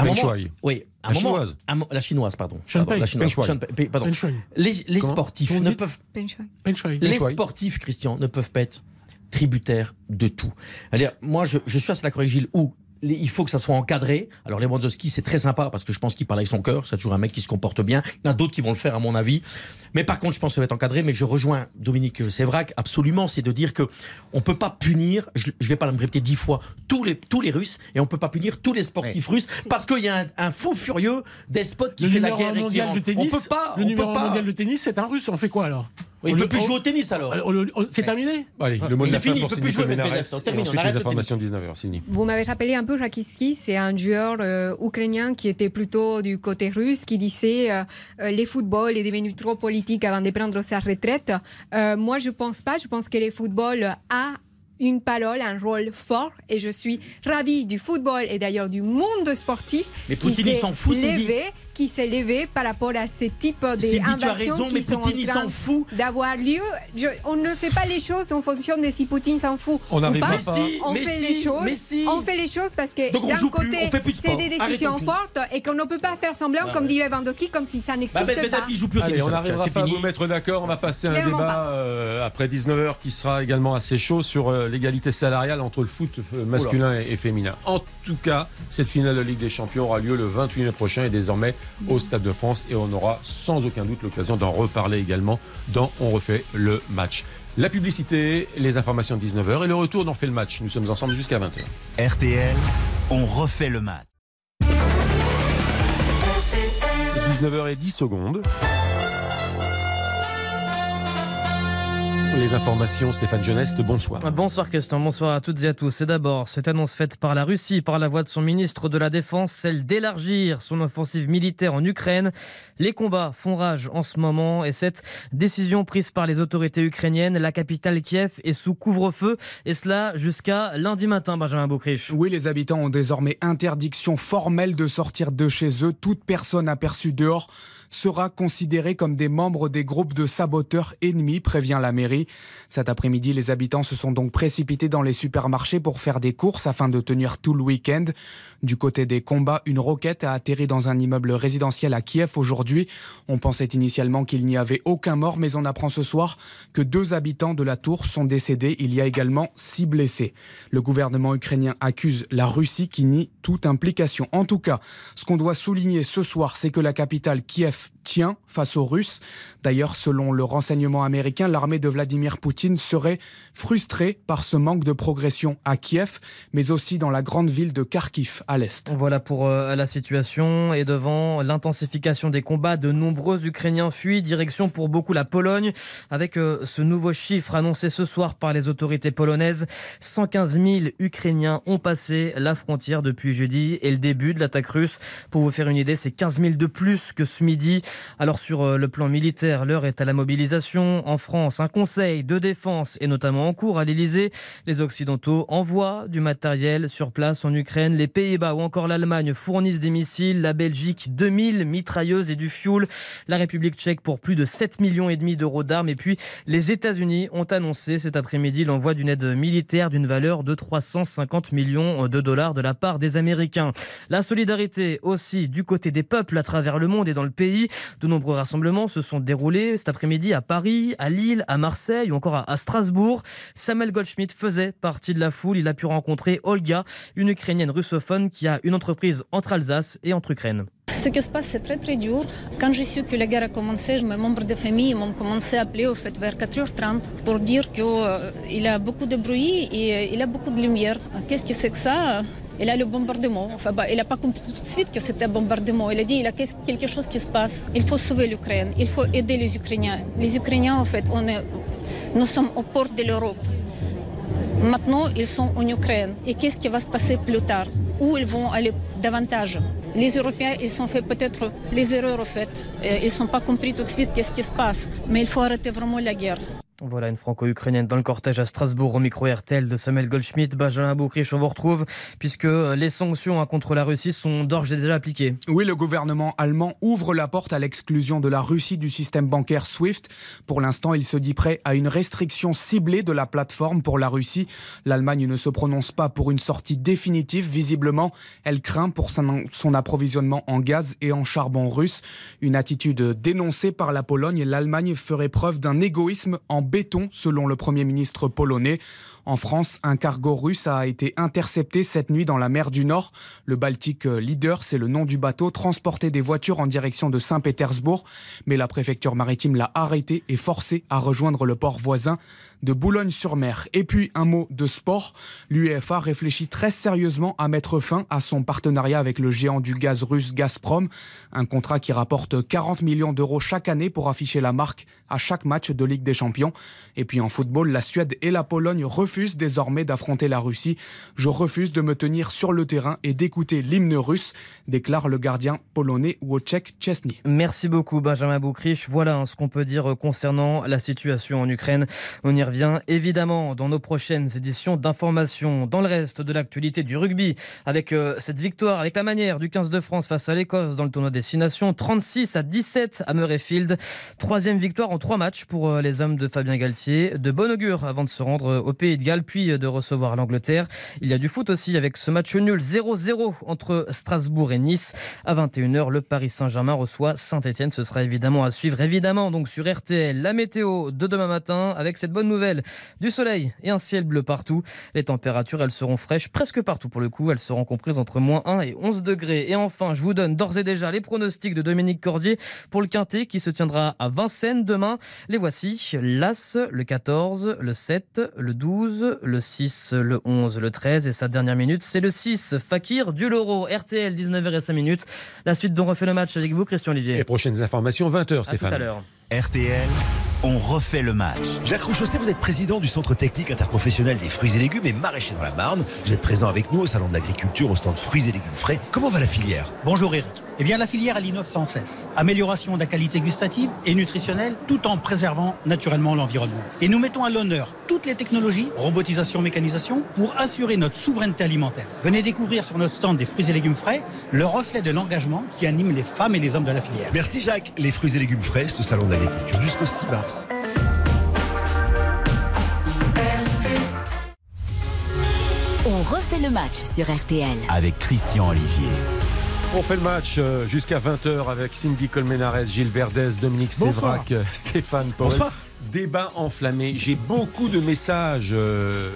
À un Peng moment- Shuai. Oui, à La moment- chinoise. à un mo- la chinoise, pardon. La chinoise. Peng. Les, les sportifs ne peuvent Shuai. les sportifs, Christian, ne peuvent pas être tributaires de tout. C'est-à-dire, moi, je, je suis assez d'accord avec Gilles où les- il faut que ça soit encadré. Alors, Lewandowski, c'est très sympa parce que je pense qu'il parle avec son cœur. C'est toujours un mec qui se comporte bien. Il y en a d'autres qui vont le faire, à mon avis. Mais par contre, je pense que ça va être encadré. Mais je rejoins Dominique Sévrac absolument. C'est de dire que on peut pas punir, je, je vais pas me répéter dix fois, tous les, tous les Russes et on peut pas punir tous les sportifs russes parce qu'il y a un, un fou furieux despote qui Le fait la guerre et qui mondial rentre. de tennis, on peut pas, le on numéro peut pas. mondial de tennis, c'est un russe. On fait quoi alors Il On peut le- plus jouer au tennis alors. le- C'est terminé Allez, le mot de C'est la fin fini, pour jouer, Colmenares. Medvedev. On termine, Et on ensuite, les le informations de 19h, Cindy. Vous m'avez rappelé un peu Rakiski, c'est un joueur euh, ukrainien qui était plutôt du côté russe, qui disait euh, euh, le football est devenu trop politique avant de prendre sa retraite. Euh, moi, je pense pas. Je pense que le football a une parole, un rôle fort, et je suis ravie du football et d'ailleurs du monde sportif Mais qui Poutine, s'est s'en fout, levé, qui s'est levé par rapport à ce type d'invasions raison, mais qui sont Poutine, en train s'en fout. d'avoir lieu. Je- on ne fait pas les choses en fonction de si Poutine s'en fout On ou pas. pas. si, On mais fait si, les choses. si. On fait les choses parce que d'un côté, plus c'est des décisions Arrêtons fortes et qu'on ne peut pas faire semblant, Bah comme ouais. dit Lewandowski, comme si ça Bah, n'existe Medvedev, pas. il joue plus Allez, on n'arrivera pas à vous mettre d'accord. On va passer un Clairement débat euh, après 19h qui sera également assez chaud sur euh, l'égalité salariale entre le foot euh, masculin et, et féminin. En tout cas, cette finale de Ligue des Champions aura lieu le 28 mai prochain et désormais au Stade de France. Et on aura sans aucun doute l'occasion d'en reparler également dans On refait le match. La publicité, les informations de 19h et le retour d'On fait le match. Nous sommes ensemble jusqu'à 20h. RTL, on refait le match. 19h10 secondes. Les informations, Stéphane Geneste, bonsoir. Bonsoir Christian, bonsoir à toutes et à tous. Et d'abord, cette annonce faite par la Russie par la voix de son ministre de la Défense, celle d'élargir son offensive militaire en Ukraine. Les combats font rage en ce moment et cette décision prise par les autorités ukrainiennes, la capitale Kiev est sous couvre-feu et cela jusqu'à lundi matin, Benjamin Boucriche. Oui, les habitants ont désormais interdiction formelle de sortir de chez eux. Toute personne aperçue dehors sera considérée comme des membres des groupes de saboteurs ennemis, prévient la mairie. Cet après-midi, les habitants se sont donc précipités dans les supermarchés pour faire des courses afin de tenir tout le week-end. Du côté des combats, une roquette a atterri dans un immeuble résidentiel à Kiev aujourd'hui. On pensait initialement qu'il n'y avait aucun mort, mais on apprend ce soir que deux habitants de la tour sont décédés. Il y a également six blessés. Le gouvernement ukrainien accuse la Russie qui nie toute implication. En tout cas, ce qu'on doit souligner ce soir, c'est que la capitale Kiev Tient face aux Russes. D'ailleurs, selon le renseignement américain, l'armée de Vladimir Poutine serait frustrée par ce manque de progression à Kiev, mais aussi dans la grande ville de Kharkiv à l'est. Voilà pour euh, la situation. Et devant l'intensification des combats, de nombreux Ukrainiens fuient, direction pour beaucoup la Pologne, avec euh, ce nouveau chiffre annoncé ce soir par les autorités polonaises. 115 000 Ukrainiens ont passé la frontière depuis jeudi et le début de l'attaque russe. Pour vous faire une idée, c'est 15 000 de plus que ce midi. Alors sur euh, le plan militaire, l'heure est à la mobilisation. En France, un conseil de défense est notamment en cours à l'Elysée. Les Occidentaux envoient du matériel sur place en Ukraine. Les Pays-Bas ou encore l'Allemagne fournissent des missiles. La Belgique, 2000 mitrailleuses et du fioul. La République tchèque pour plus de 7 millions et demi d'euros d'armes. Et puis les États-Unis ont annoncé cet après-midi l'envoi d'une aide militaire d'une valeur de 350 millions de dollars de la part des Américains. La solidarité aussi du côté des peuples à travers le monde et dans le pays. De nombreux rassemblements se sont déroulés cet après-midi à Paris, à Lille, à Marseille ou encore à Strasbourg. Samuel Goldschmidt faisait partie de la foule. Il a pu rencontrer Olga, une Ukrainienne russophone qui a une entreprise entre Alsace et entre Ukraine. Ce qui se passe, c'est très très dur. Quand j'ai su que la guerre a commencé, mes membres de famille m'ont commencé à appeler au fait vers 4h30 pour dire qu'il euh, a beaucoup de bruit et euh, il a beaucoup de lumière. Qu'est-ce que c'est que ça? Il a le bombardement. Enfin, bah, il n'a pas compris tout de suite que c'était un bombardement. Il a dit il y a quelque chose qui se passe. Il faut sauver l'Ukraine. Il faut aider les Ukrainiens. Les Ukrainiens, en fait, on est, nous sommes aux portes de l'Europe. Maintenant, ils sont en Ukraine. Et qu'est-ce qui va se passer plus tard? Où ils vont aller davantage? Les Européens, ils ont fait peut-être les erreurs, en fait. Ils ne sont pas compris tout de suite qu'est-ce qui se passe. Mais il faut arrêter vraiment la guerre. Voilà une franco-ukrainienne dans le cortège à Strasbourg au micro RTL de Samuel Goldschmidt. Benjamin Boucrich, on vous retrouve puisque les sanctions contre la Russie sont d'ores et déjà appliquées. Oui, le gouvernement allemand ouvre la porte à l'exclusion de la Russie du système bancaire SWIFT. Pour l'instant, il se dit prêt à une restriction ciblée de la plateforme pour la Russie. L'Allemagne ne se prononce pas pour une sortie définitive. Visiblement, elle craint pour son approvisionnement en gaz et en charbon russe. Une attitude dénoncée par la Pologne. L'Allemagne ferait preuve d'un égoïsme en béton, selon le Premier ministre polonais. En France, un cargo russe a été intercepté cette nuit dans la mer du Nord. Le Baltic Leader, c'est le nom du bateau, transportait des voitures en direction de Saint-Pétersbourg, mais la préfecture maritime l'a arrêté et forcé à rejoindre le port voisin de Boulogne-sur-Mer. Et puis un mot de sport. L'UEFA réfléchit très sérieusement à mettre fin à son partenariat avec le géant du gaz russe Gazprom. Un contrat qui rapporte 40 millions d'euros chaque année pour afficher la marque à chaque match de Ligue des Champions. Et puis en football, la Suède et la Pologne refusent désormais d'affronter la Russie. Je refuse de me tenir sur le terrain et d'écouter l'hymne russe, déclare le gardien polonais Wojciech Chesny. Merci beaucoup Benjamin Boukrich. Voilà hein, ce qu'on peut dire concernant la situation en Ukraine. On revient évidemment dans nos prochaines éditions d'information. Dans le reste de l'actualité du rugby, avec euh, cette victoire, avec la manière du 15 de France face à l'Écosse dans le tournoi des 6 nations, 36 à 17 à Murrayfield. Troisième victoire en trois matchs pour euh, les hommes de Fabien Galtier. De bon augure avant de se rendre euh, au Pays de Galles, puis de recevoir l'Angleterre. Il y a du foot aussi avec ce match nul 0-0 entre Strasbourg et Nice. À 21h, le Paris Saint-Germain reçoit Saint-Etienne. Ce sera évidemment à suivre, évidemment, donc sur RTL. La météo de demain matin avec cette bonne nouvelle du soleil et un ciel bleu partout. Les températures, elles seront fraîches presque partout pour le coup. Elles seront comprises entre moins 1 et 11 degrés. Et enfin, je vous donne d'ores et déjà les pronostics de Dominique Cordier pour le Quintet qui se tiendra à Vincennes demain. Les voici. L'As, le 14, le 7, le 12, le 6, le 11, le 13 et sa dernière minute, c'est le 6. Fakir du Loro, RTL, 19h05 La suite dont refait le match avec vous, Christian Olivier. Les prochaines informations, 20h, Stéphane. À tout à l'heure. RTL, on refait le match. Jacques Rouchosset, vous êtes président du Centre technique interprofessionnel des fruits et légumes et maraîchers dans la Marne. Vous êtes présent avec nous au Salon de l'Agriculture au stand fruits et légumes frais. Comment va la filière? Bonjour Eric. Eh bien la filière elle innove sans cesse. Amélioration de la qualité gustative et nutritionnelle tout en préservant naturellement l'environnement. Et nous mettons à l'honneur toutes les technologies, robotisation, mécanisation, pour assurer notre souveraineté alimentaire. Venez découvrir sur notre stand des fruits et légumes frais le reflet de l'engagement qui anime les femmes et les hommes de la filière. Merci Jacques. Les fruits et légumes frais, ce Salon de l'Agriculture jusqu'au 6 mars. On refait le match sur RTL. Avec Christian Olivier. On fait le match euh, jusqu'à 20h avec Cindy Colmenares, Gilles Verdez, Dominique Sévrac, euh, Stéphane Paul. Débat enflammé. J'ai beaucoup de messages euh,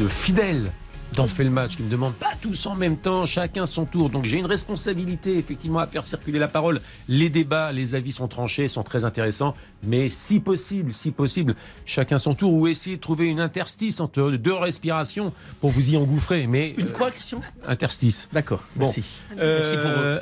de fidèles dans Fait le match qui me demande pas tous en même temps, chacun son tour. Donc j'ai une responsabilité effectivement à faire circuler la parole. Les débats, les avis sont tranchés, sont très intéressants, mais si possible, si possible, chacun son tour ou essayer de trouver une interstice entre deux respirations pour vous y engouffrer. Mais une quoi, Christian? Interstice. D'accord. Merci. Merci pour eux.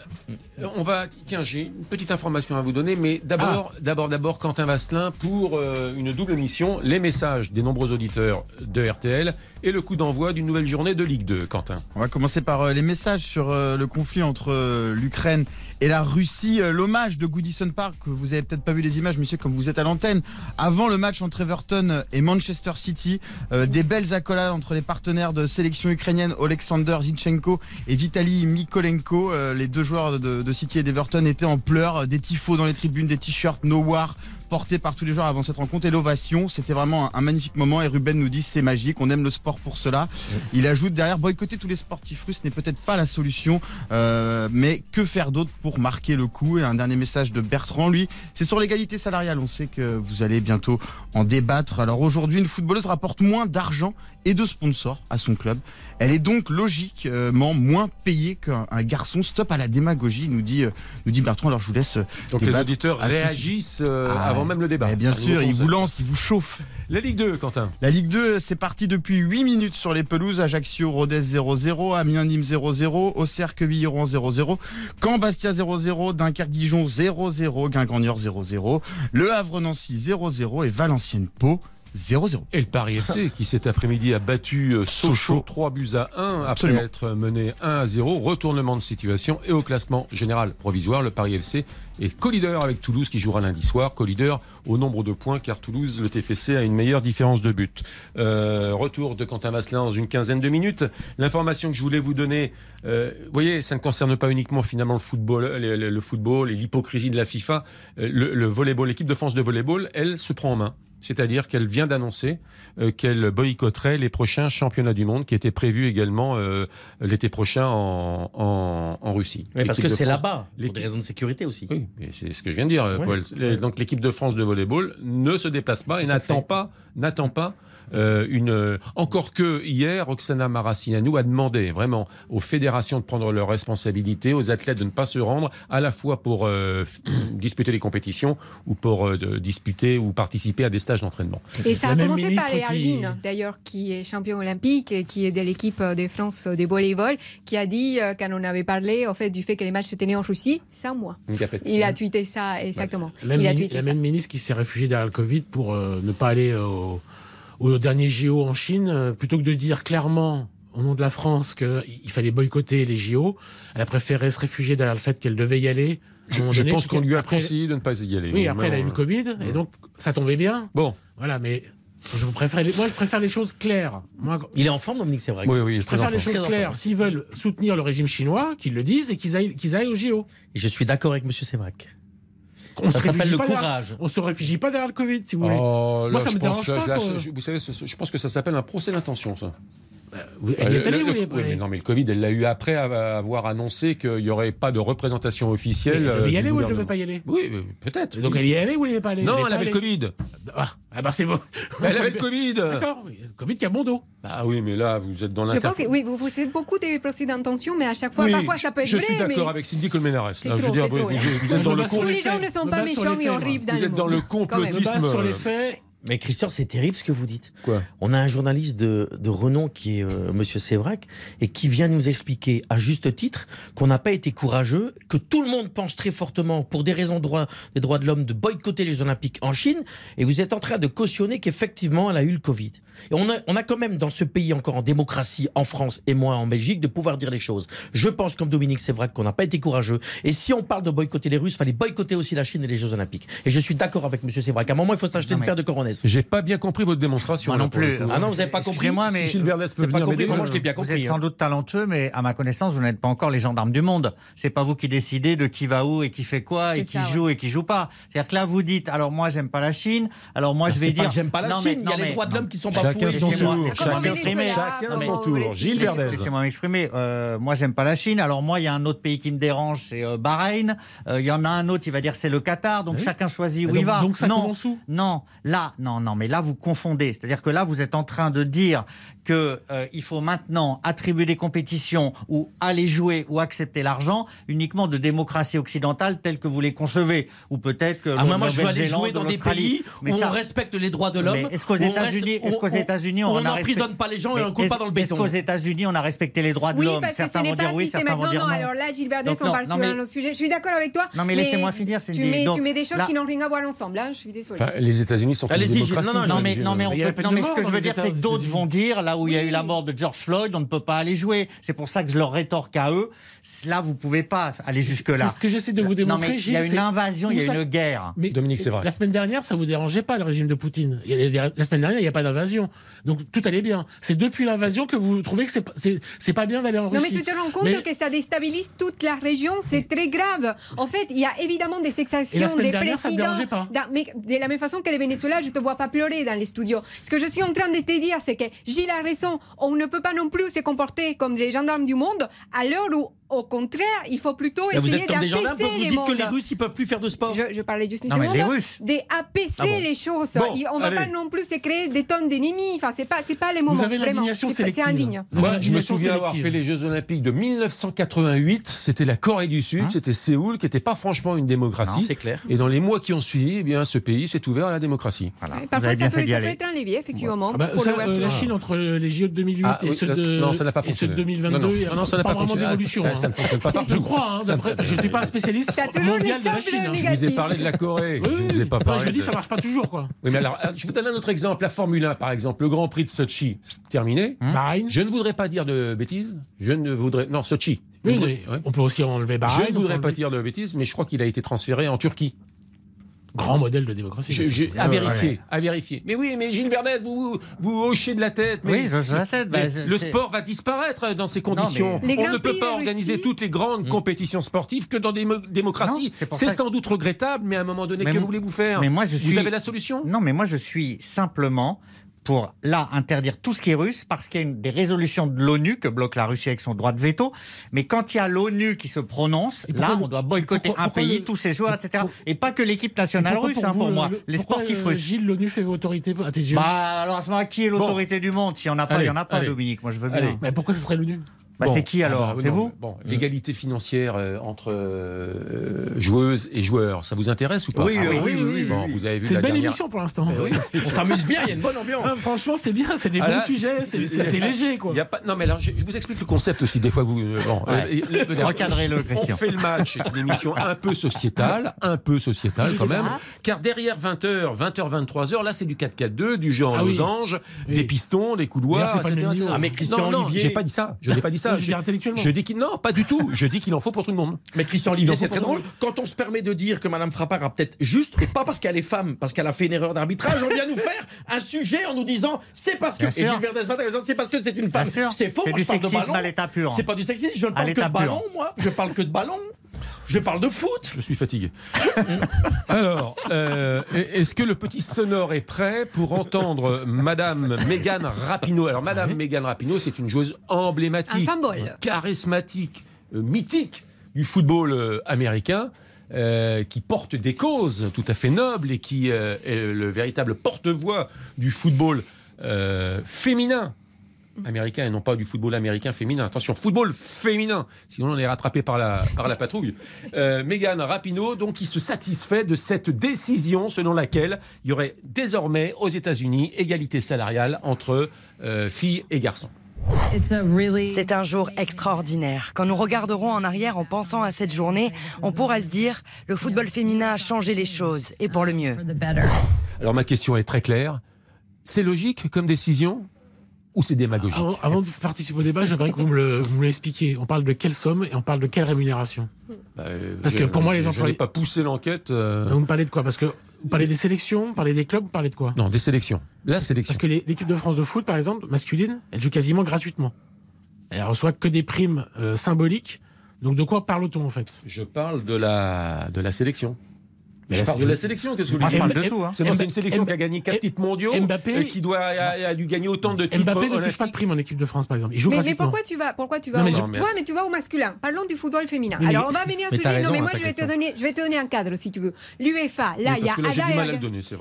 On va, tiens, j'ai une petite information à vous donner, mais d'abord, ah. d'abord, d'abord, Quentin Vasselin pour euh, une double mission les messages des nombreux auditeurs de RTL et le coup d'envoi d'une nouvelle journée de Ligue 2, Quentin. On va commencer par euh, les messages sur euh, le conflit entre euh, l'Ukraine et la Russie. L'hommage de Goodison Park, vous avez peut-être pas vu les images, monsieur, comme vous êtes à l'antenne. Avant le match entre Everton et Manchester City, des belles accolades entre les partenaires de sélection ukrainienne Alexander Zinchenko et Vitaly Mikolenko. Les deux joueurs de, de City et d'Everton étaient en pleurs, des tifos dans les tribunes, des t-shirts No War porté par tous les joueurs avant cette rencontre et l'ovation. C'était vraiment un, magnifique moment et Ruben nous dit c'est magique, on aime le sport pour cela. Il ajoute derrière boycotter tous les sportifs russes n'est peut-être pas la solution, euh, mais que faire d'autre pour marquer le coup? Et un dernier message de Bertrand, lui, c'est sur l'égalité salariale. On sait que vous allez bientôt en débattre. Alors aujourd'hui, une footballeuse rapporte moins d'argent et de sponsors à son club. Elle est donc logiquement moins payée qu'un garçon. Stop à la démagogie, nous dit, nous dit Bertrand. Alors je vous laisse. Donc les auditeurs réagissent euh, ah avant même le débat. bien sûr, ils vous lancent, ils vous chauffent. La Ligue 2, Quentin. La Ligue 2, c'est parti depuis 8 minutes sur les pelouses. Ajaccio, Rodez 0-0, Amiens, Nîmes 0-0, Auxerre, Quevilly-Rouen 0-0, Caen, Bastia 0-0, Dunkerque, Dijon 0-0, Guingamp, 0-0, Le Havre, Nancy 0-0 et Valenciennes, Pau 0-0. Et le Paris FC qui cet après-midi a battu euh, Sochaux 3 buts à 1 après être mené 1 à 0. Retournement de situation et au classement général provisoire, le Paris FC est co-leader avec Toulouse qui jouera lundi soir. Co-leader au nombre de points car Toulouse, le TFC, a une meilleure différence de but. Euh, retour de Quentin Vasselin dans une quinzaine de minutes. L'information que je voulais vous donner, euh, vous voyez, ça ne concerne pas uniquement finalement le football, le, football et l'hypocrisie de la FIFA. Le, le volleyball, l'équipe de France de volleyball, elle se prend en main c'est-à-dire qu'elle vient d'annoncer euh, qu'elle boycotterait les prochains championnats du monde qui étaient prévus également euh, l'été prochain en, Russie. parce que c'est là-bas, pour des raisons de sécurité aussi. Oui, c'est ce que je viens de dire. Donc l'équipe de France de volleyball ne se déplace pas et n'attend pas, n'attend pas euh, une. Encore que hier, Roxana Maracineanu a demandé vraiment aux fédérations de prendre leurs responsabilités, aux athlètes de ne pas se rendre, à la fois pour euh, disputer les compétitions ou pour euh, disputer ou participer à des stages d'entraînement. Et ça a commencé par les Albin, d'ailleurs, qui est champion olympique et qui est de l'équipe de France de volleyball, qui a dit, quand on avait parlé au fait, du fait que les matchs s'étaient nés en Russie, c'est un mois. Il a tweeté ça, exactement. La même, la même ministre qui s'est réfugiée derrière le Covid pour ne pas aller au au dernier JO en Chine, euh, plutôt que de dire clairement au nom de la France qu'il fallait boycotter les JO, elle a préféré se réfugier derrière le fait qu'elle devait y aller. Je pense qu'on lui a conseillé de ne pas y aller. Oui, après elle a eu le Covid, et donc ça tombait bien. Bon. Voilà, mais je préfère les... Moi, je préfère les choses claires. Il est en forme, Dominique, c'est vrai. Oui, oui, je préfère les choses claires. S'ils veulent soutenir le régime chinois, qu'ils le disent et qu'ils aillent, qu'ils aillent au JO. Et je suis d'accord avec M. Sévrac. On ça s'appelle le courage. on se réfugie pas derrière le Covid, si vous voulez. Oh, Moi, ça me dérange pas. vous savez, je pense que ça s'appelle un procès d'intention, ça. Bah, elle y est allée ou elle oui, Non, mais le Covid, elle l'a eu après avoir annoncé qu'il n'y aurait pas de représentation officielle. elle devait y aller ou elle ne devait pas y aller? Oui, peut-être. Donc elle y est allée ou elle n'y est pas allée? Non, elle, avait le Covid. Ah, ah bah c'est bon. Elle avait le Covid. D'accord, le Covid qui a bon dos. Ah oui, mais là, vous êtes dans l'inter... Je pense que oui, vous, vous êtes beaucoup des procès d'intention, mais à chaque fois, parfois ça peut être je vrai. Je suis d'accord avec Cindy Colmenares. C'est trop, dire, vous, vous, êtes dans le Tous les gens ne sont pas méchants et horribles Vous êtes dans le complotisme. Sur les faits mais Christian, c'est terrible ce que vous dites. Quoi? On a un journaliste de, de renom qui est euh, Monsieur Sévrac et qui vient nous expliquer à juste titre qu'on n'a pas été courageux, que tout le monde pense très fortement, pour des raisons de droit, des droits de l'homme, de boycotter les Jeux Olympiques en Chine. Et vous êtes en train de cautionner qu'effectivement, elle a eu le Covid. Et on a, on a quand même dans ce pays encore en démocratie, en France et moi en Belgique, de pouvoir dire les choses. Je pense comme Dominique Sévrac qu'on n'a pas été courageux. Et si on parle de boycotter les Russes, il fallait boycotter aussi la Chine et les Jeux Olympiques. Et je suis d'accord avec Monsieur Sévrac. À un moment, il faut s'acheter une paire de coronets. J'ai pas bien compris votre démonstration. Moi non plus. Ah non, vous n'avez pas compris. Moi, mais si Gilles peut venir m'aider. Moi, je l'ai bien compris. Vous êtes sans hein. doute talentueux, mais à ma connaissance, vous n'êtes pas encore les gendarmes du monde. C'est pas vous qui décidez de qui va où et qui fait quoi et qui joue et qui joue pas. C'est-à-dire que là, vous dites, alors moi, j'aime pas la Chine. Alors moi, je vais dire. J'aime pas la Chine. Il y a les droits de l'homme qui sont pas fous. Chacun son tour. Chacun son tour. Gilles. Laissez-moi m'exprimer. Euh, moi, j'aime pas la Chine. Alors moi, il y a un autre pays qui me dérange, c'est euh, Bahreïn. Euh, il y en a un autre, il va dire c'est le Qatar. Donc chacun choisit où il va. Donc ça non, non. Là, non, non, mais là vous confondez. C'est-à-dire que là vous êtes en train de dire que euh, faut maintenant attribuer des compétitions ou aller jouer ou accepter l'argent uniquement de démocratie occidentale telle que vous les concevez, ou peut-être que ah, moi, je veux aller jouer dans des pays où on respecte les droits de l'homme. Est-ce qu'aux États-unis, est-ce qu'aux États-Unis, on n'emprisonne pas les gens et on ne coupe pas dans le béton Est-ce qu'aux États-Unis, on a respecté les droits de oui, l'homme? parce que ce n'est pas oui, certains vont dire non. Alors là, Gilles Verdès, on parle sur un autre sujet. Je suis d'accord avec toi. Non, mais laissez-moi finir. Tu mets des choses qui n'ont rien à voir ensemble. Je suis désolé. Les États-Unis sont Allez, non, mais non, mais ce que je veux dire, c'est que d'autres vont dire là où il y a eu la mort de George Floyd, on ne peut pas aller jouer. C'est pour ça que je leur rétorque à eux. Là, vous pouvez pas aller jusque là. C'est ce que j'essaie de vous démontrer. Il y a une invasion, il y a une guerre. Mais Dominique, c'est vrai. La semaine dernière, ça vous dérangeait pas le régime de Poutine. La semaine dernière, il n'y a pas d'invasion. Donc tout allait bien. C'est depuis l'invasion que vous trouvez que c'est pas bien d'aller en Russie. Non, mais tu te rends compte que ça déstabilise toute la région. C'est très grave. En fait, il y a évidemment des sexations des présidents. mais de la même façon que les Venezuela, je te vois pas pleurer dans les studios. Ce que je suis en train de te dire, c'est que Gilles a On ne peut pas non plus se comporter comme les gendarmes du monde à l'heure où au contraire, il faut plutôt essayer d'apaiser les Vous dites que les Russes, ils peuvent plus faire de sport. Je, parlais juste une seconde. D'apaiser ah les choses. on ne va pas non plus se créer des tonnes d'ennemis. Enfin, c'est pas, c'est pas les moments. Vous avez l'indignation C'est indigne. Moi, je me souviens avoir fait les Jeux Olympiques de 1988. C'était la Corée du Sud, hein c'était Séoul, qui n'était pas franchement une démocratie. C'est clair. Et dans les mois qui ont suivi, eh bien, ce pays s'est ouvert à la démocratie. parfois, ça peut, être un levier, effectivement. Ah bah, euh, la Chine, entre les JO de 2008 ah et ceux de 2022, non, ça n'a pas fonctionné. Ça ne fonctionne pas je crois, hein, je ne suis pas un spécialiste mondial de la Chine. Hein. Je vous ai parlé de la Corée. je ne vous ai pas parlé. je dis, ça marche pas toujours, quoi. Oui, mais alors, je vous donne un autre exemple. La Formule 1, par exemple, le Grand Prix de Sochi, terminé. Bahreïn. Je ne voudrais pas dire de bêtises. Je ne voudrais. Non, Sochi. Oui, on peut aussi enlever Bahreïn. Je ne voudrais pas dire de bêtises, mais je crois qu'il a été transféré en Turquie grand modèle de démocratie. à vérifier, à vérifier. Mais oui, mais Gilles Verdez, vous, vous, hochez de la tête. Mais, oui, je hoche la tête. Bah, le sport va disparaître dans ces conditions. On ne peut pas organiser toutes les grandes hmm. compétitions sportives que dans des démocraties. C'est sans doute regrettable, mais à un moment donné, que voulez-vous faire? mais moi, je Vous avez la solution? Non, mais moi, je suis simplement pour là interdire tout ce qui est russe parce qu'il y a une, des résolutions de l'ONU que bloque la Russie avec son droit de veto. Mais quand il y a l'ONU qui se prononce, là, on doit boycotter un pays, tous ses joueurs, etc. et pas que l'équipe nationale russe, hein, pour moi. les sportifs russes. Gilles, l'ONU fait autorité à tes yeux Bah alors à ce moment-là, qui est l'autorité du monde? S'il n'y en a pas, il n'y en a pas, Dominique. Moi, je veux bien. Mais pourquoi ce serait l'ONU? Bah, c'est qui alors ah bah, C'est vous Bon, l'égalité financière euh, entre euh, joueuses et joueurs, ça vous intéresse ou pas Oui, oui, oui, Bon, vous avez vu C'est une belle émission pour l'instant. Eh on s'amuse bien, il y a une bonne ambiance. Ah, franchement, c'est bien, c'est des bons sujets, c'est léger quoi. Y a pas... Non mais alors, je, vous explique le concept aussi. Des fois, vous euh, bon, recadrez-le, Christian. On fait le match, c'est une émission un peu sociétale, un peu sociétale quand même, car derrière 20h, 20h, 23h, là c'est du 4-4-2, du genre en losange, des pistons, des couloirs, etc. Ah mais Christian Olivier, j'ai pas dit ça. Je n'ai pas dit ça. Intellectuellement. Je dis qu'il non, pas du tout. Je dis qu'il en faut pour tout le monde. Mais Christian Olivier, c'est très drôle. Quand on se permet de dire que Madame Frappard a peut-être juste, et pas parce qu'elle est femme, parce qu'elle a fait une erreur d'arbitrage, on vient nous faire un sujet en nous disant c'est parce que. et Gilles Verdez c'est parce que c'est une femme. C'est faux. C'est du sexisme à l'état pur. C'est pas du sexisme. Je ne parle que de ballon, moi. Je parle que de ballon. Je parle de foot. Je suis fatigué. Alors, euh, est-ce que le petit sonore est prêt pour entendre Madame Megan Rapinoe? Alors, Madame Megan Rapinoe, c'est une joueuse emblématique, un symbole, charismatique, euh, mythique du football euh, américain. qui porte des causes tout à fait nobles et qui est le véritable porte-voix du football féminin américain et non pas du football américain féminin. Attention, football féminin, sinon on est rattrapé par la, par la patrouille. Euh, Megan Rapinoe, donc, qui se satisfait de cette décision selon laquelle il y aurait désormais aux États-Unis égalité salariale entre euh, filles et garçons. C'est un jour extraordinaire. Quand nous regarderons en arrière en pensant à cette journée, on pourra se dire le football féminin a changé les choses et pour le mieux. Alors ma question est très claire. C'est logique comme décision? Ou c'est démagogique avant, de participer au débat, j'aimerais que vous me l'expliquiez. On parle de quelle somme et on parle de quelle rémunération bah, Parce que pour moi, les employés. Je n'ai pas poussé l'enquête. Euh. Vous me parlez de quoi Parce que vous parlez des sélections, vous parlez des clubs, vous parlez de quoi Non, des sélections. La sélection. Parce que l'équipe de France de foot, par exemple, masculine, elle joue quasiment gratuitement. Elle reçoit que des primes euh, symboliques. Donc de quoi parle-t-on en fait? Je parle de la, de la sélection. Mais je parle de la sélection, qu'est-ce que vous Moi, je parle de tout. Hein. C'est une sélection qui a gagné 4 titres mondiaux, Mbappé- euh, qui doit, a, a dû gagner autant de titres Mbappé ne touche pas de prime en équipe de France, par exemple. Il joue Mais, mais pourquoi tu vas, pourquoi tu vas Non, mais au, tu vois, mais tu vas au masculin. Parlons du football féminin. Mais- Alors on va venir mais sur t'as sujet. Non, mais hein, moi je vais te donner, je vais te donner un cadre si tu veux. L'UEFA, là il y a Ada à vrai.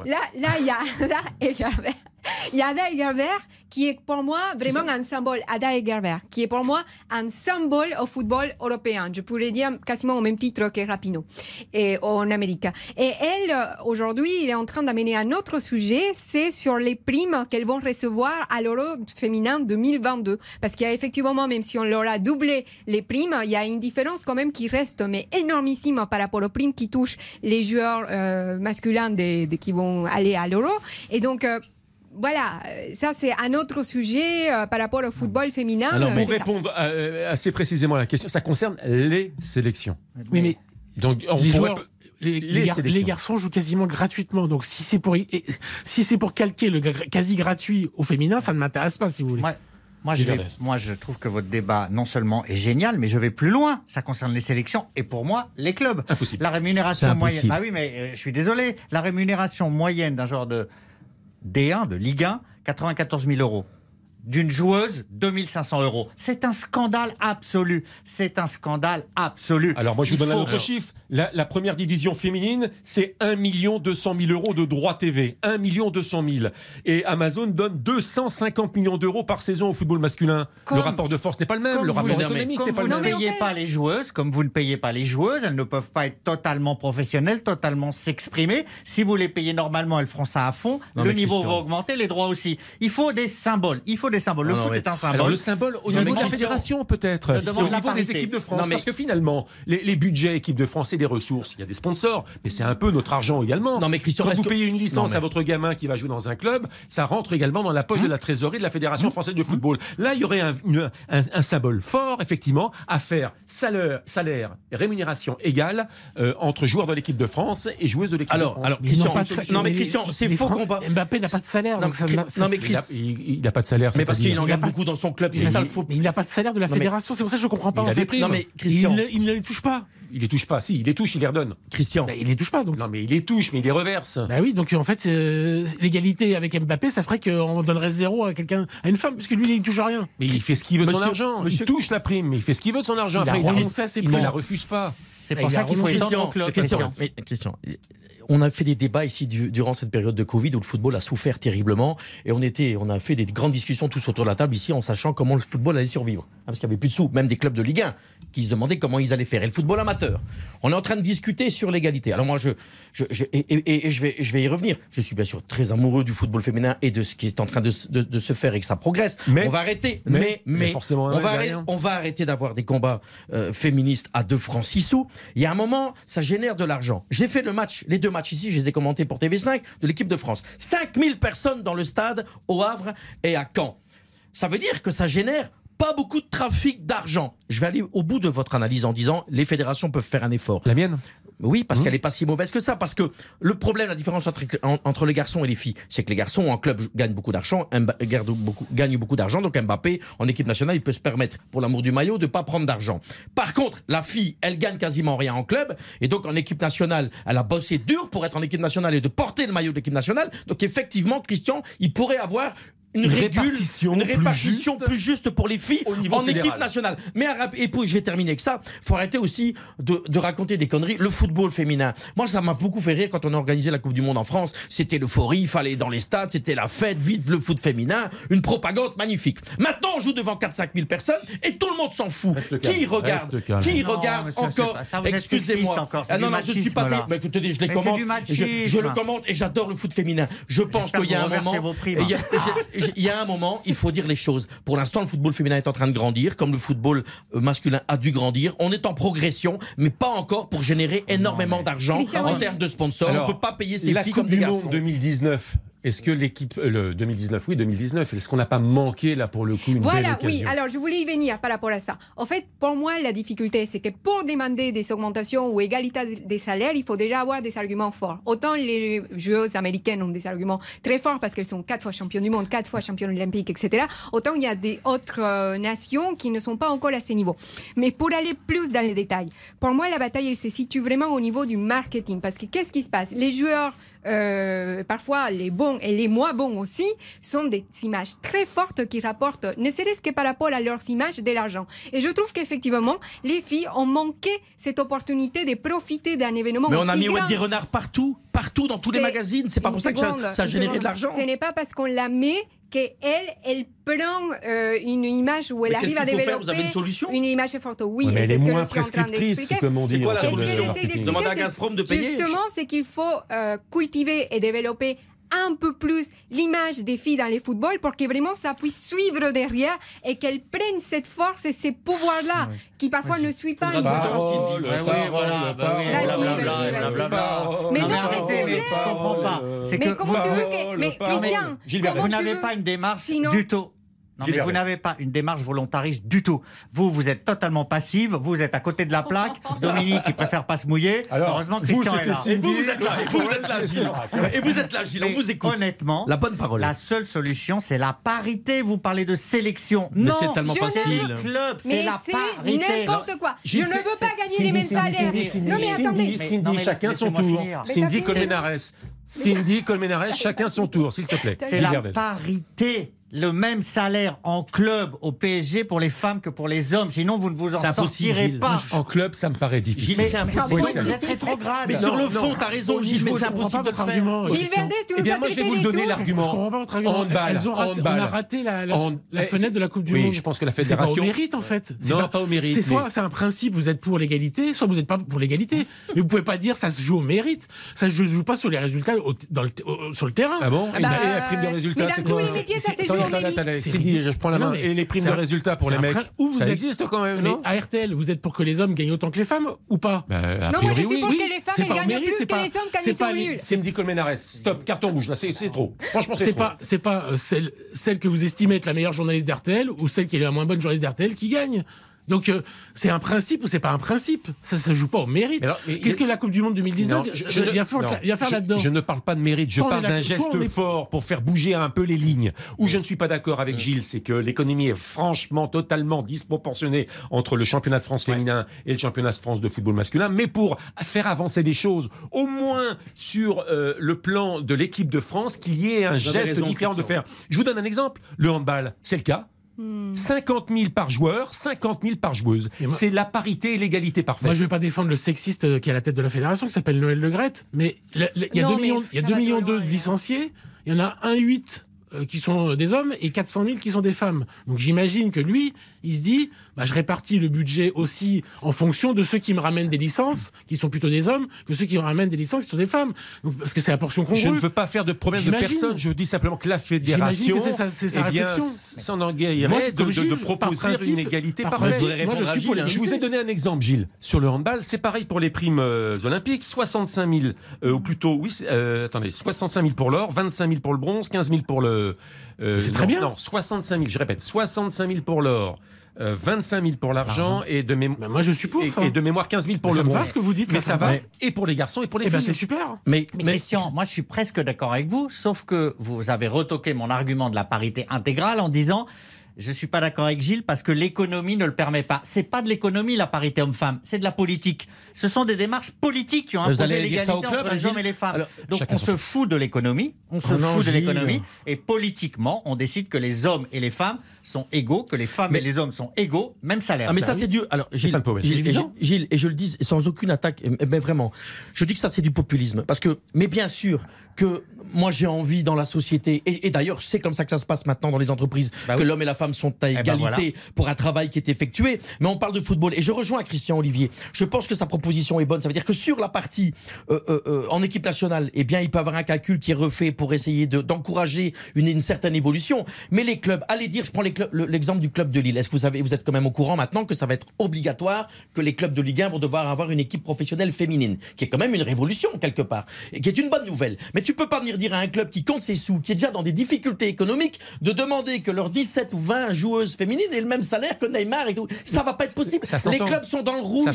Là, là il y a Ada Egerberg. Il y a Ada Egerberg qui est pour moi vraiment un symbole. Ada Egerberg qui est pour moi un symbole au football européen. Je pourrais dire quasiment au même titre que Rapino et en Amérique. Et elle, euh, aujourd'hui, il est en train d'amener un autre sujet, c'est sur les primes qu'elles vont recevoir à l'Euro féminin 2022. Parce qu'il y a effectivement, même si on leur a doublé les primes, il y a une différence quand même qui reste, mais énormissime par rapport aux primes qui touchent les joueurs euh, masculins qui vont aller à l'Euro. Et donc, euh, voilà, euh, ça c'est un autre sujet euh, par rapport au football féminin. Alors, pour répondre euh, assez précisément à la question, ça concerne les sélections. Oui, mais Donc, on les, pourrait joueurs, les, les les gar- sélections. les garçons jouent quasiment gratuitement. Donc si c'est pour si c'est pour calquer le quasi gratuit au féminin, ça ne m'intéresse pas si vous voulez. Moi je, vais- moi, je trouve que votre débat, non seulement est génial, mais je vais plus loin. Ça concerne les sélections et pour moi, les clubs. Impossible. La rémunération moyenne. Bah oui, mais euh, je suis désolé. La rémunération moyenne d'un joueur de D1, de Ligue 1, 94 000 euros. D'une joueuse, 2500 euros. C'est un scandale absolu. C'est un scandale absolu. Alors, moi, je vous donne un autre chiffre. La, la première division féminine, c'est 1 200 000 euros de droits TV. 1 200 000. Et Amazon donne 250 millions d'euros par saison au football masculin. Comme- le rapport de force n'est pas le même. Le vous, rapport économique n'est pas vous le ne même. payez pas les joueuses, comme vous ne payez pas les joueuses, elles ne peuvent pas être totalement professionnelles, totalement s'exprimer. Si vous les payez normalement, elles feront ça à fond. Non, le niveau Christian. va augmenter, les droits aussi. Il faut des symboles. Il faut des symboles. Le Non, foot mais- est un symbole. Alors le symbole au niveau de la fédération peut-être, au niveau des équipes de France, Non, mais- parce que finalement les, les budgets équipes de France et des ressources, il y a des sponsors, mais c'est un peu notre argent également. Non, mais Christian, quand vous payez une licence Non, mais- à votre gamin qui va jouer dans un club, ça rentre également dans la poche de la trésorerie de la fédération française de football. Là, il y aurait un, une- un- un symbole fort effectivement à faire salaire, salaire et rémunération égale euh, entre joueurs de l'équipe de France et joueuses de l'équipe de Alors, France. alors, Christian, pas de non mais les- Christian, c'est les faux parle. Mbappé n'a pas de salaire, Non, donc ça Chris- ne- non, mais il Chris- a- il il n'a pas de salaire. Mais parce qu'il en gagne beaucoup dans son club, c'est Mais ça il- le faux. mais il n'a pas de salaire de la fédération, c'est pour ça que je comprends pas. Non mais Christian, Il, ne- ne les touche pas. Il les touche pas. Si, il les touche, il les redonne. Christian, Bah, il les touche pas donc. Non, mais il les touche, mais il les reverse. Bah oui, donc en fait, euh, l'égalité avec Mbappé, ça ferait qu'on donnerait zéro à quelqu'un, à une femme, puisque lui, il touche rien. Mais il fait ce qu'il veut de son argent. monsieur- Il touche la prime, mais il fait ce qu'il veut de son argent. Il Après, ne la refuse pas. C'est Il pour ça qu'il faut étendre Christian, on a fait des débats ici du- durant cette période de Covid où le football a souffert terriblement et on était, on a fait des grandes discussions tous autour de la table ici en sachant comment le football allait survivre. Hein, parce qu'il n'y avait plus de sous, même des clubs de Ligue 1 qui se demandaient comment ils allaient faire. Et le football amateur. On est en train de discuter sur l'égalité. Alors moi, je, je, je- et, et- et je, vais, je vais y revenir. Je suis bien sûr très amoureux du football féminin et de ce qui est en train de, se- de- de se faire et que ça progresse. Mais- on va arrêter. mais- Mais, mais mais, forcément, on, va arrêter, on va arrêter d'avoir des combats euh, féministes à 2 francs 6 sous. Il y a un moment, ça génère de l'argent. J'ai fait le match, les deux matchs ici, je les ai commentés pour TV5 de l'équipe de France. 5000 personnes dans le stade au Havre et à Caen. Ça veut dire que ça génère pas beaucoup de trafic d'argent. Je vais aller au bout de votre analyse en disant les fédérations peuvent faire un effort. La mienne? Oui, parce qu'elle n'est pas si mauvaise que ça. Parce que le problème, la différence entre, en- entre les garçons et les filles, c'est que les garçons en club gagnent beaucoup d'argent, gagnent beaucoup, d'argent. Donc Mbappé, en équipe nationale, il peut se permettre, pour l'amour du maillot, de pas prendre d'argent. Par contre, la fille, elle gagne quasiment rien en club. Et donc en équipe nationale, elle a bossé dur pour être en équipe nationale et de porter le maillot de l'équipe nationale. Donc effectivement, Christian, il pourrait avoir une, régule, répartition une plus répartition juste plus juste pour les filles au niveau en fédéral. équipe nationale. Mais et puis je vais terminer avec ça. Faut arrêter aussi de, de raconter des conneries. Le football féminin. Moi, ça m'a beaucoup fait rire quand on a organisé la Coupe du Monde en France. C'était l'euphorie, il fallait aller dans les stades, c'était la fête, vive le foot féminin, une propagande magnifique. Maintenant, on joue devant 4-5 000 personnes et tout le monde s'en fout. Reste calme, Qui regarde. Qui Non, regarde encore pas- Excusez-moi. Ah non, non, je suis passé. là. Mais écoutez, je les commente. Je, le commente et j'adore le foot féminin. Je pense qu'il y a un moment. Il y a- un moment, il faut dire les choses. Pour l'instant, le football féminin est en train de grandir, comme le football euh, masculin a dû grandir. On est en progression, mais pas encore pour générer énormément d'argent en termes de sponsors. Alors, on peut pas payer ses la filles Coupe comme des du garçons. Monde 2019 Est-ce que l'équipe, euh, le 2019, oui, 2019, est-ce qu'on n'a pas manqué là pour le coup une Voilà, belle oui. Alors, je voulais y venir par rapport à ça. En fait, pour moi, la difficulté, c'est que pour demander des augmentations ou égalité des salaires, il faut déjà avoir des arguments forts. Autant les joueuses américaines ont des arguments très forts parce qu'elles sont quatre fois championnes du monde, quatre fois championnes olympiques, etc. Autant il y a des autres euh, nations qui ne sont pas encore à ce niveau. Mais pour aller plus dans les détails, pour moi, la bataille, elle se situe vraiment au niveau du marketing. Parce que qu'est-ce qui se passe? Les joueurs, euh, parfois les bons et les moins bons aussi, sont des images très fortes qui rapportent, ne serait-ce que par rapport à leurs images, de l'argent. Et je trouve qu'effectivement, les filles ont manqué cette opportunité de profiter d'un événement Mais on a mis Wendy Renard partout, partout dans tous les magazines. C'est pas pour ça que ça, ça a généré de l'argent. Ce n'est pas parce qu'on la met qu'elle, elle prend euh, une image où elle Mais arrive à développer faire? Vous avez une solution? une image forte. Oui, Ouais, mais elle c'est est ce que moins je suis en train prescriptrice, d'expliquer. comme on dit C'est quoi la solution? Demandez à c'est- Gazprom de payer. Justement, c'est qu'il faut euh, cultiver et développer un peu plus l'image des filles dans les footballs pour que vraiment ça puisse suivre derrière et qu'elles prennent cette force et ces pouvoirs-là qui parfois ne suivent pas. Mais non, mais c'est mais vrai. je comprends pas. Mais comment tu veux que. Mais Christian, vous tu n'avez pas une démarche du tout. Non, mais vous n'avez pas une démarche volontariste du tout. Vous, vous êtes totalement passive, vous êtes à côté de la plaque. Dominique, il préfère pas se mouiller. Alors, Heureusement que vous, Christian est là. Et vous, vous êtes là, et vous, vous êtes là, Gilles. Et vous êtes là, Gilles, on vous écoute. Honnêtement, La bonne parole. la seule solution, c'est la parité. Vous parlez de sélection. Mais non, c'est tellement je ne- facile. le club, c'est la parité. n'importe quoi. Je ne veux pas gagner Cindy, les mêmes Cindy, salaires. Cindy, Cindy, Non mais Cindy, attendez. Cindy, chacun son tour. Cindy. Colmenares. Cindy Colmenares, chacun son tour, s'il te plaît. C'est la parité. Le même salaire en club au PSG pour les femmes que pour les hommes. Sinon, vous ne vous en impossible, sortirez Gilles. pas. En club, ça me paraît difficile. Mais impossible. oui, vous êtes rétrograde. Mais sur le fond, t'as raison, Gilles, mais c'est impossible de le faire. Gilles Verdez, tu Eh nous bien, as moi, je vais vous donner l'argument. comprends pas votre argument. Handball, Elles ont raté- on a raté la, la- Hand- la eh, fenêtre de la Coupe du oui, Monde. je pense que la C'est pas fédération- au mérite en fait. C'est Non, pas au mérite, C'est soit c'est un principe, vous êtes pour l'égalité, soit vous n'êtes pas pour l'égalité. Mais vous pouvez pas dire ça se joue au mérite. Ça se joue pas sur les résultats sur le terrain. Ah bon Ah Et bah, la- prime de résultat, mais dans c'est quoi c'est C'est je prends la main. Et les primes c'est de résultats pour c'est les mecs Ça existe quand même, Mais non à RTL, vous êtes pour que les hommes gagnent autant que les femmes ou pas Bah, Non, moi je suis oui. pour que les femmes C'est gagnent plus c'est que les hommes quand c'est ils sont nuls. Cindy Colmenares, stop, carton rouge, là, c'est c'est trop. Franchement, c'est C'est trop. pas, c'est pas euh, celle, celle que vous estimez être la meilleure journaliste d'RTL ou celle qui est la moins bonne journaliste d'RTL qui gagne. Donc euh, c'est un principe ou c'est pas un principe? Ça se joue pas au mérite. Qu'est-ce que la Coupe du Monde 2019 Non, je- je ne- Il y a faire, non, il y a faire je- là-dedans. Je ne parle pas de mérite, je parle d'un geste est- fort pour faire bouger un peu les lignes. Où je ne suis pas d'accord avec Gilles, c'est que l'économie est franchement totalement disproportionnée entre le championnat de France féminin et le championnat de France de football masculin. Mais pour faire avancer des choses, au moins sur euh, le plan de l'équipe de France, qu'il y ait un geste différent de faire. Je vous donne un exemple. Le handball, c'est le cas. Hmm. 50 000 par joueur, 50 000 par joueuse. C'est la parité et l'égalité parfaite. Moi, je ne vais pas défendre le sexiste euh, qui est à la tête de la fédération, qui s'appelle Noël Le Graët, mais il y a Non, 2 mais millions, il y a ça 2 va millions loin, de là. licenciés, il y en a 1,8 euh, qui sont des hommes et 400 000 qui sont des femmes. Donc j'imagine que lui, il se dit, bah, je répartis le budget aussi en fonction de ceux qui me ramènent des licences, qui sont plutôt des hommes, que ceux qui me ramènent des licences, qui sont des femmes. Donc, parce que c'est la portion congrue. Je ne veux pas faire de problème de personne. Je dis simplement que la fédération, c'est sa- eh bien, s'en engagerait de, de- de proposer principe, une égalité par parfaite. je vous ai donné un exemple, Gilles. Sur le handball, c'est pareil pour les primes euh, olympiques. 65 000, euh, ou plutôt, oui, euh, attendez, 65 000 pour l'or, 25 000 pour le bronze, 15 000 pour le. C'est très bien. Non, 65 000, je répète, 65 000 pour l'or. Euh, 25 000 pour l'argent et de mémoire. Ben, moi, je suis pour et, ça. et de mémoire 15 000 pour Mais le ça me va bronze. ce que vous dites, Mais ça va et pour les garçons et pour les Eh ben, filles. c'est super. Mais, Mais Christian, moi je suis presque d'accord avec vous, sauf que vous avez retoqué mon argument de la parité intégrale en disant je suis pas d'accord avec Gilles parce que l'économie ne le permet pas. C'est pas de l'économie la parité homme-femme, c'est de la politique. Ce sont des démarches politiques qui ont imposé l'égalité club, entre les hommes et les femmes. Alors, Donc on se fout de l'économie, on se Oh non, fout de l'économie et politiquement on décide que les hommes et les femmes sont égaux, que les femmes Mais- et les hommes sont égaux, même salaire. Ah mais ça c'est du alors Gilles. Gilles, et, évident. Gilles, et je le dis sans aucune attaque mais- mais vraiment je dis que ça c'est du populisme parce que mais bien sûr que moi j'ai envie dans la société et, et d'ailleurs c'est comme ça que ça se passe maintenant dans les entreprises Bah que oui. l'homme et la femme femmes sont à ben égalité pour un travail qui est effectué. Mais on parle de football. Et je rejoins Christian Olivier. Je pense que sa proposition est bonne. Ça veut dire que sur la partie euh, euh, euh, en équipe nationale, eh bien, il peut avoir un calcul qui est refait pour essayer de- d'encourager une, une certaine évolution. Mais les clubs, allez dire, je prends l'exemple du club de Lille. Est-ce que vous, savez, vous êtes quand même au courant maintenant que ça va être obligatoire que les clubs de Ligue 1 vont devoir avoir une équipe professionnelle féminine, qui est quand même une révolution quelque part, et qui est une bonne nouvelle. Mais tu peux pas venir dire à un club qui compte ses sous, qui est déjà dans des difficultés économiques, de demander que leurs 17 ou 20 joueuses féminines aient le même salaire que Neymar et tout. Ça va pas être possible. Ça les clubs sont dans le rouge.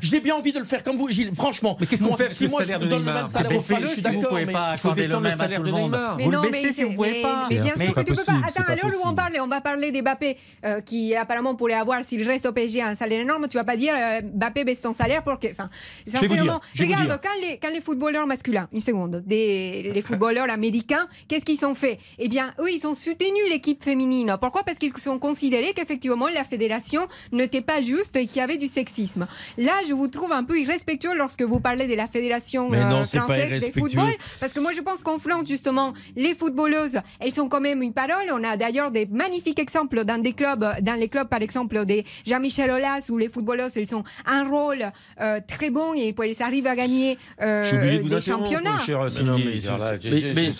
J'ai bien envie de le faire comme vous, Gilles. Franchement. Mais qu'est-ce qu'on fait si le moi salaire je de donne le même salaire je suis Si vous d'accord. pouvez mais- pas il faut descendre le à salaire de. Neymar. Mais Vous non, le mais, baissez, vous pouvez pas. mais bien sûr que tu peux pas. Attends, pas alors on parle, on va parler des Mbappé euh, qui apparemment pourrait avoir, s'il reste au PSG, un salaire énorme. Tu vas pas dire euh, Mbappé baisse ton salaire pour que. Enfin, vais vous dire, sincèrement, regarde, quand les, quand les footballeurs masculins, une seconde, des, les footballeurs américains, qu'est-ce qu'ils ont fait? Eh bien, eux, ils ont soutenu l'équipe féminine. Pourquoi? Parce qu'ils sont considérés qu'effectivement, la fédération n'était pas juste et qu'il y avait du sexisme. Là, je vous trouve un peu irrespectueux lorsque vous parlez de la fédération non, euh, française des footballs. Parce que moi, je pense qu'en France, justement, les footballeuses, elles sont quand même une parole. On a d'ailleurs des magnifiques exemples dans des clubs, dans les clubs, par exemple, des Jean-Michel Aulas, où les footballeuses, elles ont un rôle euh, très bon et elles arrivent à gagner euh, de des championnats. Mais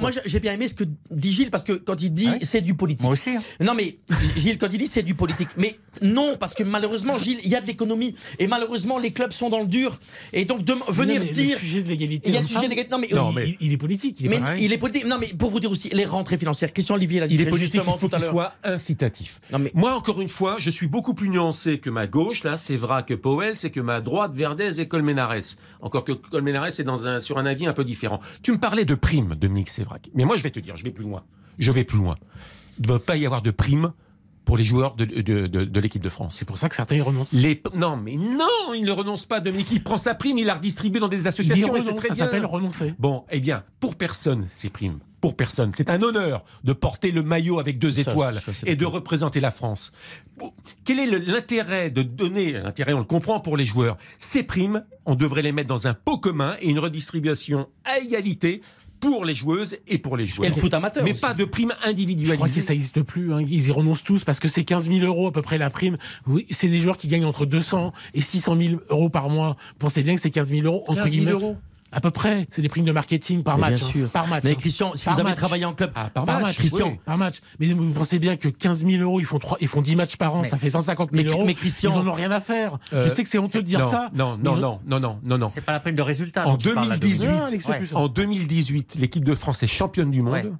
moi j'ai bien aimé ce que dit Gilles parce que quand il dit c'est du politique. Moi aussi. hein. Non mais Gilles quand il dit c'est du politique, mais non parce que malheureusement Gilles il y a de l'économie et malheureusement les clubs sont dans le dur et donc de venir Non, mais dire Le sujet de l'égalité. il y a le sujet de l'égalité. Non mais, Non, mais- il, il est politique. Il est, mais il est politique. Non mais pour vous dire aussi les rentrées financières. Christian Olivier l'a dit Il est politique, il faut tout à qu'il l'heure. soit incitatif. Non, mais- Moi, encore une fois, je suis beaucoup plus nuancé que ma gauche, là, c'est vrai que Powell, c'est que ma droite, Verdez et Colmenares. Encore que Colmenares est dans un, sur un avis un peu différent. Tu me parlais de primes, Dominique Sévrac. Mais moi, je vais te dire, je vais plus loin. Je vais plus loin. Il ne doit pas y avoir de primes pour les joueurs de, de, de- de l'équipe de France. C'est pour ça que certains y renoncent. Les, non, mais non, il ne renonce pas, Dominique. Il prend sa prime, il la redistribue dans des associations et renonce, très ça s'appelle renoncer. Bon, eh bien, pour personne, ces primes. Pour personne. C'est un honneur de porter le maillot avec deux étoiles ça, et de représenter la France. Quel est l'intérêt de donner, l'intérêt on le comprend pour les joueurs, ces primes, on devrait les mettre dans un pot commun et une redistribution à égalité pour les joueuses et pour les joueurs. Et le foot amateur Mais aussi. pas de primes Je crois que ça n'existe plus. hein. Ils y renoncent tous parce que c'est 15 000 euros à peu près la prime. Oui, c'est des joueurs qui gagnent entre 200 et 600 000 euros par mois. Pensez bien que c'est 15 000 euros entre 15 000 guillemets. euros À peu près. C'est des primes de marketing par Mais match. bien hein. sûr. Par match. Mais hein. Christian, si Par vous avez match. travaillé en club, Ah, par Par match, match, Christian. oui. Par match. Mais vous pensez bien que 15 000 euros, ils font, trois, ils font 10 matchs par an, ça fait 150 000 Mais- euros. mais Christian- ils en ont rien à faire. Euh, je sais que c'est honteux de dire non, ça. Non, non, ont- non, non, non, non, non. C'est pas la prime de résultat. En dont tu parles, là, 2018, Non, Dominique. Alex, Ouais. plus. en 2018, l'équipe de France est championne du monde. Ouais.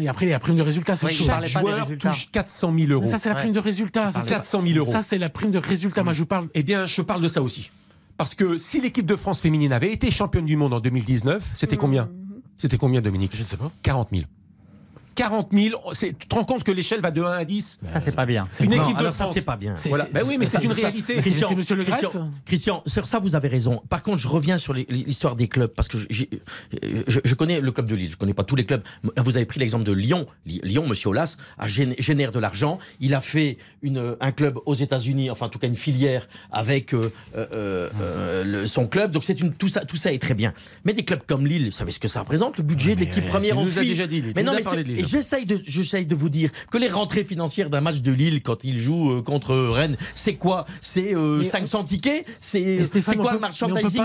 Et après, la prime de résultat, c'est Oui, Chaque joueur touche 400 000 euros. Ça, c'est la prime de résultat. Ça, C'est c'est 400 000 euros. Ça, c'est la prime de résultat. Moi, je vous parle. Eh bien, je parle de ça aussi. Parce que si l'équipe de France féminine avait été championne du monde en 2019, c'était combien? C'était combien, Dominique? Je ne sais pas. 40 000. 40 000, c'est- tu te rends compte que l'échelle va de 1 à 10 Ça, c'est pas bien. Une Non, équipe de alors ça France. c'est pas bien. Voilà. Ben oui, mais c'est une ça, réalité. Christian, C'est monsieur Le Christian, Christian, sur ça vous avez raison. Par contre, je reviens sur l'histoire des clubs parce que je, j'ai- je- je connais le club de Lille, je connais pas tous les clubs. Vous avez pris l'exemple de Lyon. Lyon, Monsieur Olas, génère de l'argent. Il a fait une, un club aux États-Unis, enfin en tout cas une filière avec euh, euh, euh, le- son club. Donc c'est une tout ça, tout ça est très bien. Mais des clubs comme Lille, vous savez ce que ça représente le budget de l'équipe euh, première en filles. déjà dit, non, mais et j'essaye de, j'essaye de vous dire que les rentrées financières d'un match de Lille quand il joue euh, contre Rennes, c'est quoi? C'est euh, Mais- 500 tickets? C'est quoi le merchandising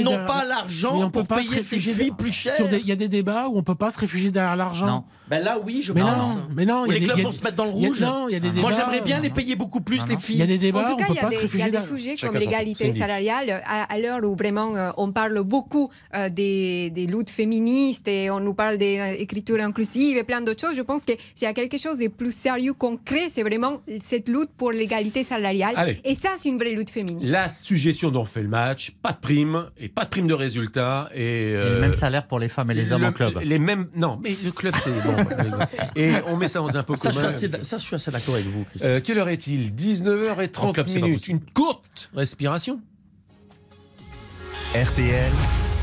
Ils n'ont pas l'argent on peut pour payer ces filles plus des- Il y a des débats où on peut pas se réfugier derrière l'argent. Ben là, oui, je Mais pense. non, mais non, y a les des- clubs y a vont des- se mettre dans le il y a- rouge. non, il y a des Moi, débats, j'aimerais bien non, les payer beaucoup plus, Non, les filles. Il y a des En débats, tout on cas, peut il y a pas des, il y réfugier a des sujets Chacun comme son- l'égalité Cindy. salariale, à, à l'heure où vraiment euh, on parle beaucoup euh, des, des luttes féministes et on nous parle d'écriture inclusive et plein d'autres choses. Je pense que s'il y a quelque chose de plus sérieux, concret, c'est vraiment cette lutte pour l'égalité salariale. Allez. Et ça, c'est une vraie lutte féministe. La suggestion dont on fait le match, pas de prime et pas de prime de résultat. Et, Et euh, le même salaire pour les femmes et les hommes le- en club. Les mêmes. Non, mais le club, c'est bon. et on met ça dans un pot Ça, je suis commun. assez, ça, je suis assez d'accord avec vous, Christian. Euh, quelle heure est-il? En 19h30 club, c'est pas minutes. Une courte respiration. RTL,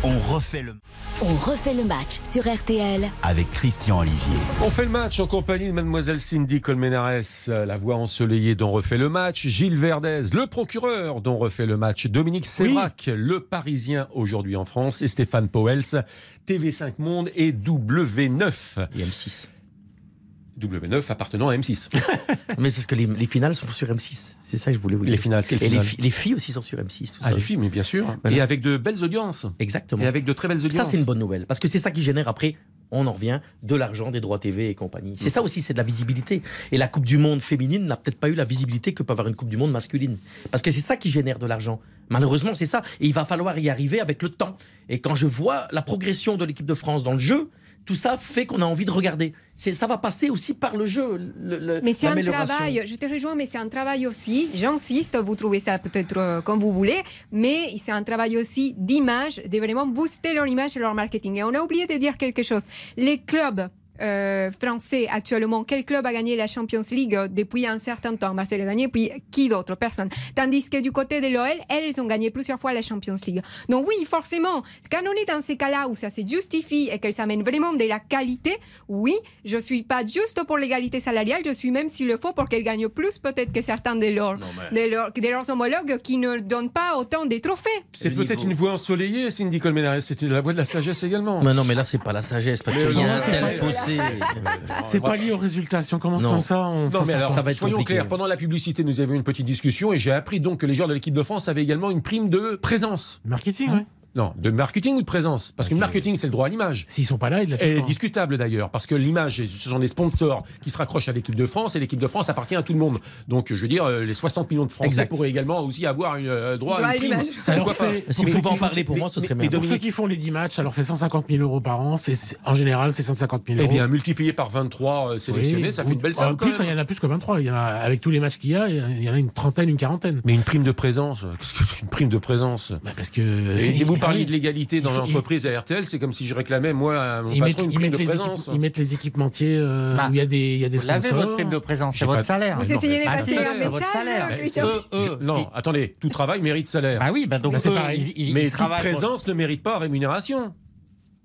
on refait le On refait le match sur RTL avec Christian Olivier. On fait le match en compagnie de mademoiselle Cindy Colmenares, la voix ensoleillée dont refait le match, Gilles Verdez, le procureur dont refait le match, Dominique Sévrac, le parisien aujourd'hui en France, et Stéphane Powels, TV5 Monde et W9. Et M6. W9 appartenant à M6. mais parce que les, les, finales sont sur M6. C'est ça que je voulais vous dire. Les finales, quelles Et finales les, les, filles aussi sont sur M6. ah, les filles, mais bien sûr. Voilà. Et avec de belles audiences. Exactement. Et avec de très belles audiences. Ça, c'est une bonne nouvelle. Parce que c'est ça qui génère après, on en revient, de l'argent, des droits TV et compagnie. C'est ça aussi, c'est de la visibilité. Et la Coupe du Monde féminine n'a peut-être pas eu la visibilité que peut avoir une Coupe du Monde masculine. Parce que c'est ça qui génère de l'argent. Malheureusement, c'est ça. Et il va falloir y arriver avec le temps. Et quand je vois la progression de l'équipe de France dans le jeu, tout ça fait qu'on a envie de regarder. Ça va passer aussi par le jeu. Le, le, mais c'est un travail, je te rejoins, mais c'est un travail aussi, j'insiste, vous trouvez ça peut-être euh, comme vous voulez, mais c'est un travail aussi d'image, de vraiment booster leur image et leur marketing. Et on a oublié de dire quelque chose. Les clubs euh, français actuellement, quel club a gagné la Champions League depuis un certain temps? Marseille a gagné, puis qui d'autre? Personne. Tandis que du côté de l'OL, elles ont gagné plusieurs fois la Champions League. Donc oui, forcément, quand on est dans ces cas-là où ça se justifie et qu'elles amènent vraiment de la qualité, oui, je suis pas juste pour l'égalité salariale, je suis même s'il le faut pour qu'elles gagnent plus peut-être que certains de leurs, mais... de, leurs, de leurs homologues qui ne donnent pas autant de trophées. C'est peut-être une voix ensoleillée, Cindy Colmenares, c'est la voix de la sagesse également. Mais non, mais là c'est pas la sagesse, parce qu'il y a un tel fossé. C'est pas lié aux résultats. Si on commence non. comme ça, on non, mais alors, ça va être soyons compliqué. clairs. Pendant la publicité, nous avions une petite discussion et j'ai appris donc que les joueurs de l'équipe de France avaient également une prime de présence. Marketing, oui. Non, de marketing ou de présence? Parce okay. que le marketing, c'est le droit à l'image. S'ils sont pas là, ils est discutable d'ailleurs, parce que l'image, ce sont des sponsors qui se raccrochent à l'équipe de France, et l'équipe de France appartient à tout le monde. Donc, je veux dire, les 60 millions de Français exact. pourraient également aussi avoir une, euh, droit à une prime. Ça leur fait, si vous pouvez en parler pour mais, moi, ce serait mais, mais pour ceux qui font les 10 matchs, ça leur fait 150 000 euros par an. C'est, en général, c'est 150 000 euros. Eh bien, multiplié par 23 euh, sélectionnés, oui, ça fait une belle somme. En plus, il y en a plus que 23. Il y en a, avec tous les matchs qu'il y a, il y en a une trentaine, une quarantaine. Mais une prime de présence, qu'est-ce que une prime de présence? Bah Parce que. Et vous parliez de l'égalité dans l'entreprise à RTL, c'est comme si je réclamais, moi, mon ils patron, mettent, une prime de présence. Équipes, ils mettent les équipementiers euh, bah, où il y a des, il y a des vous sponsors. Vous avez votre prime de présence, c'est votre salaire. Vous essayez de passer un message, votre salaire. Eux, eux, non, attendez, tout travail mérite salaire. Ah oui, bah donc Mais toute présence ne mérite pas rémunération.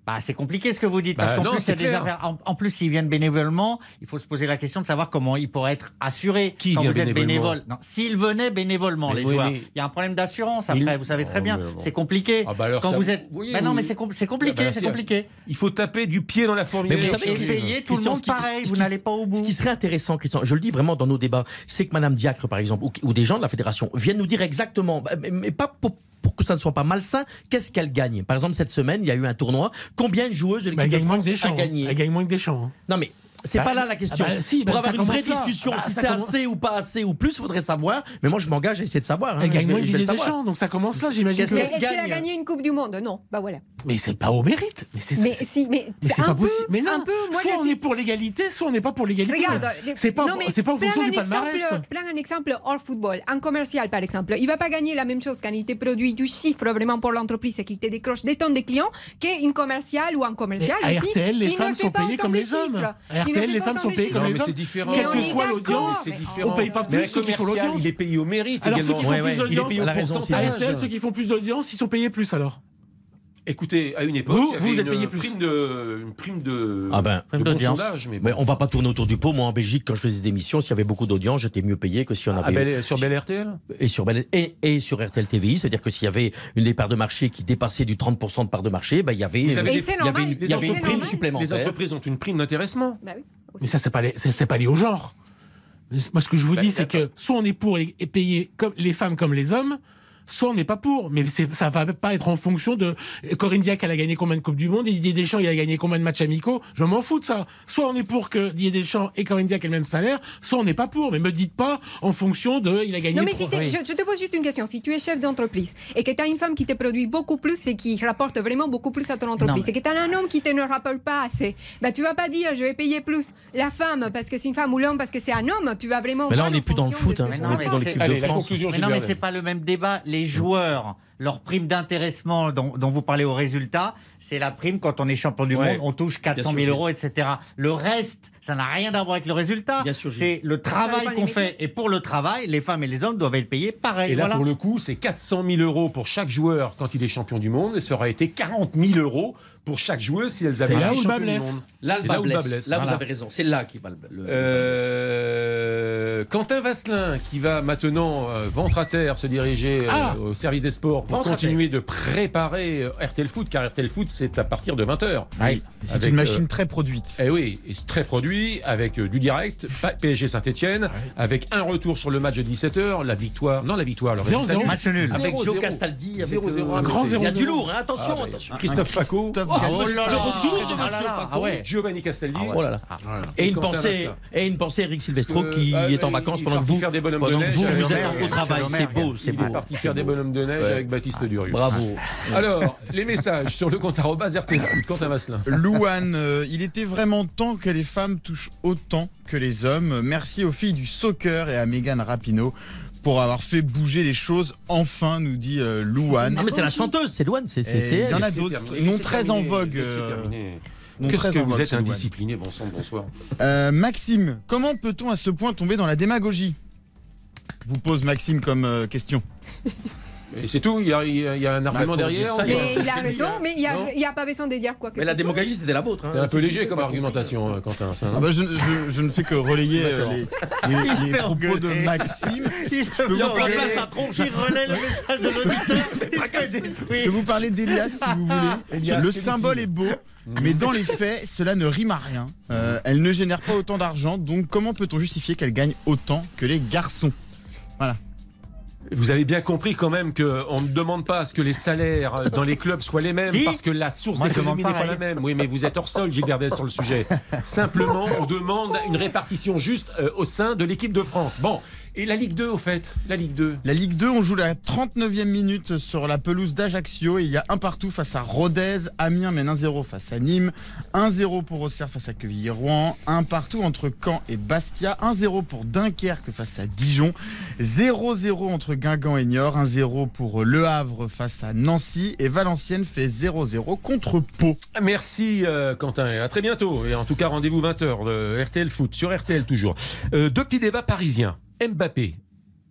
Bah, c'est compliqué ce que vous dites, parce bah, qu'en plus, il y a des clair. affaires. En, en, plus, s'ils viennent bénévolement, il faut se poser la question de savoir comment ils pourraient être assurés Qui quand vient vous êtes bénévole. Non, s'ils venaient bénévolement, Mais les oui, joueurs. mais- Il y a un problème d'assurance après, Il- vous savez très Oh, bien. bon. C'est compliqué. Ah bah alors quand ça- vous êtes. oui, Bah non, mais c'est com- c'est compliqué, c'est compliqué. Il faut taper du pied dans la fourmilière. Mais vous savez Et payer tout le monde qui- pareil, vous n'allez pas au bout. Ce qui serait intéressant, Christian, je le dis vraiment dans nos débats, c'est que Madame Diacre, par exemple, ou, des gens de la fédération, viennent nous dire exactement, mais, mais pas pour, pour que ça ne soit pas malsain, qu'est-ce qu'elle gagne? Par exemple, cette semaine, il y a eu un tournoi. Combien de joueuses de Bah, l'équipe de moins que France a gagné Elle gagne moins que des champs. hein. Non mais c'est Bah, pas là la question. ah bah, si, bah, Pour avoir une vraie discussion, Bah, si c'est commence- assez ou pas assez ou plus, il faudrait savoir. Mais moi, je m'engage à essayer de savoir. hein. Elle gagne moins Didier savoir. Deschamps, donc ça commence là, j'imagine. Est-ce qu'elle a gagné une Coupe du Monde? Non, bah voilà. Mais c'est pas au mérite. Mais c'est si, mais, mais c'est pas peu, possible. Mais non, un peu, moi soit je on suis est pour l'égalité, soit on n'est pas pour l'égalité. Regarde, c'est pas, c'est pas en prends fonction un du palmarès. exemple- Prends un exemple hors football. Un commercial, par exemple, il va pas gagner la même chose quand il te produit du chiffre vraiment pour l'entreprise et qu'il te décroche des tonnes de clients qu'une commercial ou un commercial à aussi RTL, les femmes sont pas payées autant comme les hommes. Ne RTL, les femmes sont payées comme Non, les mais hommes. c'est différent. Mais Quelle on que est soit d'accord, l'audience, on paye pas plus ceux qui font l'audience. il est payé au mérite Alors ceux également. ceux qui font plus d'audience, ils sont payés plus alors. Écoutez, à une époque, Vous- il y avait vous êtes une payé plus. prime de, une prime de, Ah ben, de bon d'audience. sondage, mais, on va pas tourner autour du pot. Moi, en Belgique, quand je faisais des émissions, s'il y avait beaucoup d'audience, j'étais mieux payé que si on Ah, avait. Bel- sur Bel RTL et sur, Bel- et, et sur RTL TVI, c'est-à-dire que s'il y avait une des parts de marché qui dépassait du 30% de part de marché, ben, il y avait, Vous avez Et des- c'est il y avait une, il y avait c'est une prime supplémentaire. Les entreprises ont une prime d'intéressement. Bah oui. Mais ça, c'est pas, les- c'est c'est pas lié au genre. Moi, ce que je vous Bah, dis, c'est que soit on est pour les- et payer comme les femmes comme les hommes, soit on n'est pas pour. Mais ça va pas être en fonction de Corinne Diac, elle a gagné combien de Coupes du Monde, et Didier Deschamps, il a gagné combien de matchs amicaux? Je m'en fous de ça. Soit on est pour que Didier Deschamps et Corinne Diac aient le même salaire, soit on n'est pas pour. Mais me dites pas en fonction de il a gagné. Non, mais si je, je te pose juste une question. Si tu es chef d'entreprise et que tu as une femme qui te produit beaucoup plus et qui rapporte vraiment beaucoup plus à ton entreprise mais- et que tu as un homme qui te ne rapporte pas assez, ben, tu vas pas dire je vais payer plus la femme parce que c'est une femme ou l'homme parce que c'est un homme. Tu vas vraiment. Mais là, on n'est en plus dans le fonction foot, hein. Mais non, on mais dans c'est- l'équipe Allez, de la France. conclusion, Mais Gilles non, mais Vernet. c'est pas le même débat. Les joueurs, leur prime d'intéressement dont, dont vous parlez au résultat, c'est la prime quand on est champion du Ouais. monde, on touche 400 Bien 000 sûr, euros, etc. Le reste, ça n'a rien à voir avec le résultat. C'est le travail qu'on fait. Et pour le travail, les femmes et les hommes doivent être payés pareil. Et là, voilà. pour le coup, c'est 400 000 euros pour chaque joueur quand il est champion du monde, et ça aurait été 40 000 euros pour chaque joueuse si elles avaient là été où le bas blesse. Là, là où bas blesse. blesse. Là, vous Voilà. avez raison. C'est là qui va le. le- Euh, Quentin Vasselin, qui va maintenant, euh, ventre à terre, se diriger euh, Ah. au service des sports pour pour continuer de préparer euh, RTL Foot, car RTL Foot, c'est à partir de 20h. c'est une machine très produite. Eh oui, et c'est très produit, avec du direct, PSG Saint-Etienne, avec un retour sur le match de 17h, la victoire, non la victoire, le résultat Match nul. Avec Joe Castaldi, avec 0 un grand 0 Il y a du lourd, hein, attention, ah, attention. Christophe Paco, oh, là le retour de Monsieur Paco, Giovanni Castaldi. Oh là là. Et une pensée, et une pensée Eric Silvestro qui est en vacances pendant que vous, faire des bonhommes pendant de que neige. vous, vous avec- êtes au travail. C'est beau, c'est Il beau. est parti faire des bonhommes de neige avec Baptiste Durieux. Bravo. Alors, les messages sur le compte arrobas RTL Foot. Quentin Vasselin. Louane, euh, il était vraiment temps que les femmes touchent autant que les hommes. Merci aux filles du soccer et à Megan Rapinoe pour avoir fait bouger les choses. Enfin, nous dit euh, Louane. Ah, mais c'est la chanteuse, c'est Louane, c'est Il y en a d'autres, non très en vogue. euh, non Qu'est-ce que vous êtes indiscipliné, bon sang, bonsoir. Euh, Maxime, comment peut-on à ce point tomber dans la démagogie? Vous pose Maxime comme euh, question. Et c'est tout, il y a, il y a- un argument pour derrière. ça, il Mais il a raison, mais il n'y a, a pas besoin de dire quoi que Mais la démagogie, c'était la vôtre. hein. C'est un peu léger comme argumentation, euh, Quentin. ça, hein Ah bah, je, je- je ne fais que relayer euh, les, les- Il se les propos de. Maxime. Il peux vous parler- place sa tronche, il relaie le message de l'auditeur. Je vais vous parler d'Elias si vous voulez. Le symbole est beau, mais dans les faits, cela ne rime à rien. Euh, elle ne génère pas autant d'argent, donc comment peut-on justifier qu'elle gagne autant que les garçons? Voilà. Vous avez bien compris quand même qu'on ne demande pas à ce que les salaires euh, dans les clubs soient les mêmes Si. parce que la source je d'économie n'est pas la même. Oui, mais vous êtes hors sol, Gilles Verdez, sur le sujet. Simplement, on demande une répartition juste euh, au sein de l'équipe de France. Bon, et la Ligue 2 au fait La Ligue 2 La Ligue 2, on joue la 39e minute sur la pelouse d'Ajaccio et il y a un partout face à Rodez. Amiens mène 1-0 face à Nîmes. 1-0 pour Auxerre face à Quevilly-Rouen. Un partout entre Caen et Bastia. 1-0 pour Dunkerque face à Dijon. 0-0 entre Guingamp et Niort. 1-0 pour Le Havre face à Nancy. Et Valenciennes fait 0-0 contre Pau. Merci euh, Quentin, et à très bientôt. Et en tout cas, rendez-vous 20h de RTL Foot, sur RTL toujours. Euh, deux petits débats parisiens. Mbappé,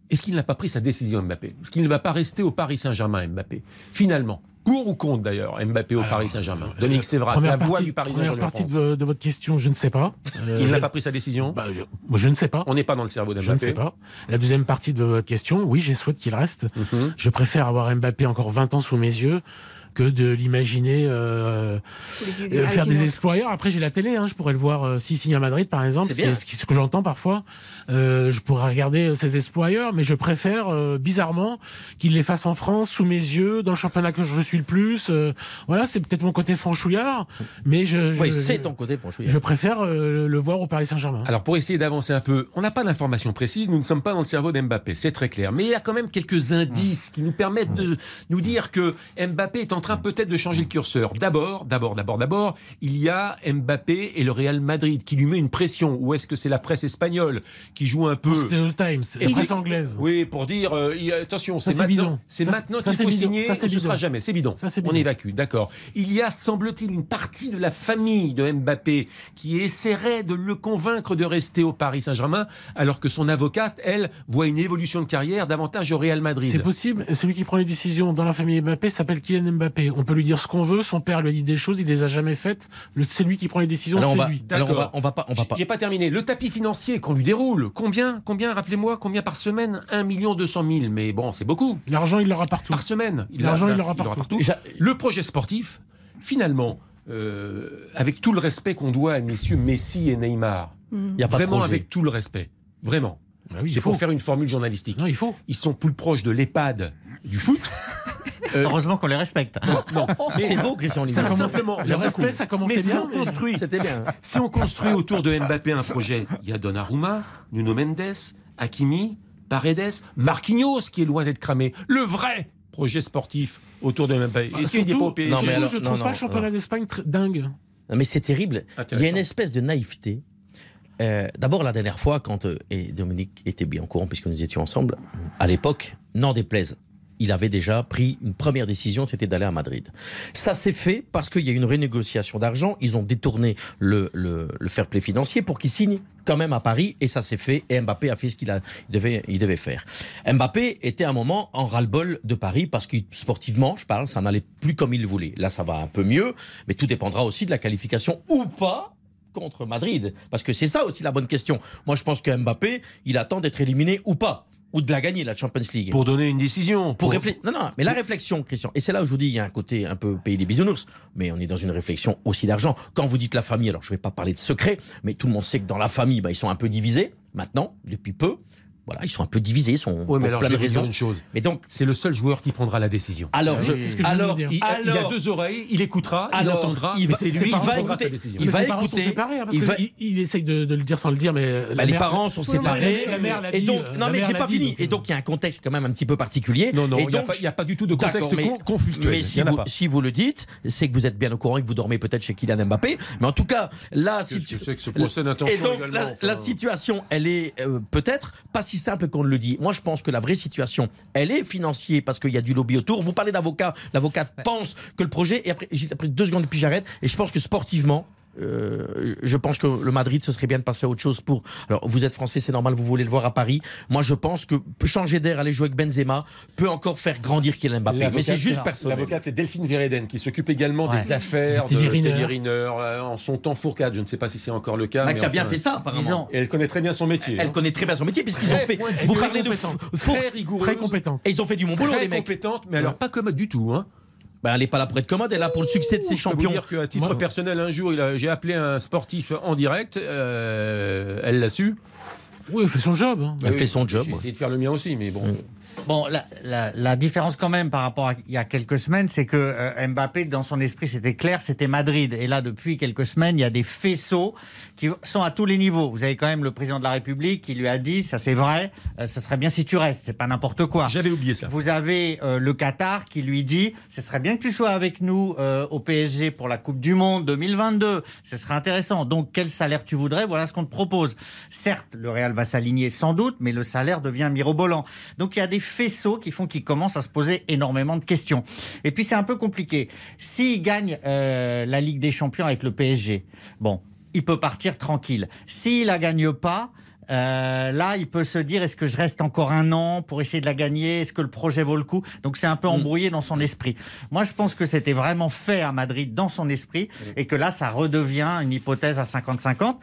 est-ce qu'il n'a pas pris sa décision Mbappé? Est-ce qu'il ne va pas rester au Paris Saint-Germain Mbappé? Finalement, pour ou contre d'ailleurs Mbappé au Paris Saint-Germain? Dominique Sévrat, la voix du Paris première Saint-Germain. en partie de, de votre question, je ne sais pas. Euh, Il n'a pas pris sa décision? Bah, je, moi, je ne sais pas. On n'est pas dans le cerveau d'Mbappé. Je ne sais pas. La deuxième partie de votre question, oui, je souhaite qu'il reste. Mhm. Je préfère avoir Mbappé encore 20 ans sous mes yeux que de l'imaginer euh, euh, faire des exploits. Après, j'ai la télé, hein, je pourrais le voir euh, s'il signe à Madrid, par exemple, ce que j'entends parfois. Euh, je pourrais regarder euh, ses exploits ailleurs, mais je préfère euh, bizarrement qu'il les fasse en France, sous mes yeux, dans le championnat que je suis le plus. euh, voilà, c'est peut-être mon côté franchouillard, mais je, je, Oui, c'est ton côté, franchement. je préfère euh, le voir au Paris Saint-Germain. Alors pour essayer d'avancer un peu, on n'a pas d'informations précises, nous ne sommes pas dans le cerveau d'Mbappé, c'est très clair. Mais il y a quand même quelques indices qui nous permettent de nous dire que Mbappé est en train peut-être de changer le curseur. D'abord, d'abord, d'abord, d'abord, il y a Mbappé et le Real Madrid qui lui met une pression. Ou est-ce que c'est la presse espagnole qui joue un peu C'était le Times, la Et presse c'est- anglaise. Oui, pour dire euh, attention, c'est c'est maintenant, bidon. c'est Ça, maintenant ça, qu'il c'est faut bidon. signer, Ça, c'est ce sera bidon. jamais. C'est bidon. Ça, c'est On bidon. évacue, d'accord. Il y a, semble-t-il, une partie de la famille de Mbappé qui essaierait de le convaincre de rester au Paris Saint-Germain, alors que son avocate, elle, voit une évolution de carrière davantage au Real Madrid. C'est possible. Celui qui prend les décisions dans la famille Mbappé s'appelle Kylian Mbappé. On peut lui dire ce qu'on veut. Son père lui a dit des choses, il les a jamais faites. C'est lui qui prend les décisions, Alors on c'est va, lui. alors on va, on va pas, on va pas. J'ai pas terminé. Le tapis financier qu'on lui déroule, combien, combien, rappelez-moi, combien par semaine? 1 million 200 000. Mais bon, c'est beaucoup. L'argent, il l'aura partout. Par semaine. L'argent, il l'aura partout. J'a- Le projet sportif, finalement, euh, avec tout le respect qu'on doit à messieurs Messi et Neymar, Mm. Il y a pas de vraiment avec tout le respect, vraiment. Ah oui, c'est pour faire une formule journalistique. Non, il faut. Ils sont plus proches de l'EHPAD du foot. Euh, Heureusement qu'on les respecte. non, mais C'est beau, Christian Ça Lima. le respect, ça commençait mais si bien, on mais- construit, C'était bien. si on construit autour de Mbappé un projet, il y a Donnarumma, Nuno Mendes, Hakimi, Paredes, Marquinhos qui est loin d'être cramé. Le vrai projet sportif autour de Mbappé. Est-ce qu'il n'est pas au PSG Non, mais alors- je non, trouve non, pas le championnat non. d'Espagne dingue. Non, mais c'est terrible. Il y a une espèce de naïveté. Euh, D'abord, la dernière fois, quand euh, et Dominique était bien au courant, puisque nous étions ensemble, à l'époque, n'en déplaise, il avait déjà pris une première décision, c'était d'aller à Madrid. Ça s'est fait parce qu'il y a eu une renégociation d'argent. Ils ont détourné le, le, le fair play financier pour qu'il signe quand même à Paris, et ça s'est fait. Et Mbappé a fait ce qu'il devait faire. Mbappé était à un moment en ras-le-bol de Paris parce que sportivement, je parle, ça n'allait plus comme il le voulait. Là, ça va un peu mieux, mais tout dépendra aussi de la qualification ou pas contre Madrid Parce que c'est ça aussi la bonne question. Moi, je pense que Mbappé, il attend d'être éliminé ou pas. Ou de la gagner, la Champions League. Pour donner une décision. Pour, Non, non, mais la réflexion, Christian, et c'est là où je vous dis, il y a un côté un peu pays des bisounours, mais on est dans une réflexion aussi d'argent. Quand vous dites la famille, alors je ne vais pas parler de secret, mais tout le monde sait que dans la famille, bah, ils sont un peu divisés, maintenant, depuis peu voilà, ils sont un peu divisés, ils sont oui, mais alors, plein de raisons. une chose. Mais donc, c'est le seul joueur qui prendra la décision. Alors, je, alors, il, il, a deux oreilles, il écoutera, il entendra, il va, c'est lui, il va écouter. Décision. Il va écouter. Sont séparés, hein, parce il, va... il, essaye de, de, le dire sans le dire, mais bah, les parents sont séparés. La mère et donc, euh, non, mais j'ai pas fini. Et donc, il y a un contexte quand même un petit peu particulier. Non, non, il n'y a pas du tout de contexte conflictuel. Mais si vous le dites, c'est que vous êtes bien au courant et que vous dormez peut-être chez Kylian Mbappé. Mais en tout cas, là, si tu sais que ce procès d'intention la situation, elle est euh, peut-être pas si simple qu'on le dit. Moi, je pense que la vraie situation, elle est financière parce qu'il y a du lobby autour. Vous parlez d'avocat. L'avocat pense que le projet, et après, après deux secondes et puis j'arrête. Et je pense que sportivement, euh, je pense que le Madrid, ce serait bien de passer à autre chose pour. Alors, vous êtes français, c'est normal, vous voulez le voir à Paris. Moi, je pense que changer d'air, aller jouer avec Benzema, peut encore faire grandir Kylian Mbappé. Mais c'est juste personnel. L'avocate, c'est Delphine Vereden, qui s'occupe également des affaires de Teddy Riner, euh, en son temps Fourcade. Je ne sais pas si c'est encore le cas. Bah, qui a bien fait ça, apparemment. Et elle connaît très bien son métier. Elle, hein. connaît très bien son métier, puisqu'ils ont fait. Vous parlez de. Très rigoureuse. Très compétente. Et ils ont fait du bon boulot, les mecs. compétente, mais alors pas commode du tout, hein. Ben, elle n'est pas là pour être commode, elle est là pour le succès de ses champions. Je peux vous dire qu'à titre personnel, un jour, j'ai appelé un sportif en direct, euh, elle l'a su. Oui, elle fait son job. Hein. Elle fait son job. J'ai essayé de faire le mien aussi, mais bon. Bon, la, différence quand même par rapport à il y a quelques semaines, c'est que euh, Mbappé, dans son esprit, c'était clair, c'était Madrid. Et là, depuis quelques semaines, il y a des faisceaux qui sont à tous les niveaux. Vous avez quand même le président de la République qui lui a dit, ça c'est vrai, euh, ce serait bien si tu restes, c'est pas n'importe quoi. J'avais oublié ça. Vous avez euh, le Qatar qui lui dit, ce serait bien que tu sois avec nous au PSG pour la Coupe du Monde 2022, ce serait intéressant. Donc, quel salaire tu voudrais? Voilà ce qu'on te propose. Certes, le Real va s'aligner sans doute, mais le salaire devient mirobolant. Donc, il y a des faisceaux qui font qu'il commence à se poser énormément de questions. Et puis c'est un peu compliqué. S'il gagne euh, la Ligue des Champions avec le PSG, bon, il peut partir tranquille. S'il la gagne pas, euh, là, il peut se dire est-ce que je reste encore un an pour essayer de la gagner? Est-ce que le projet vaut le coup? Donc c'est un peu mm. embrouillé dans son esprit. Moi, je pense que c'était vraiment fait à Madrid dans son esprit mm. et que là, ça redevient une hypothèse à 50-50.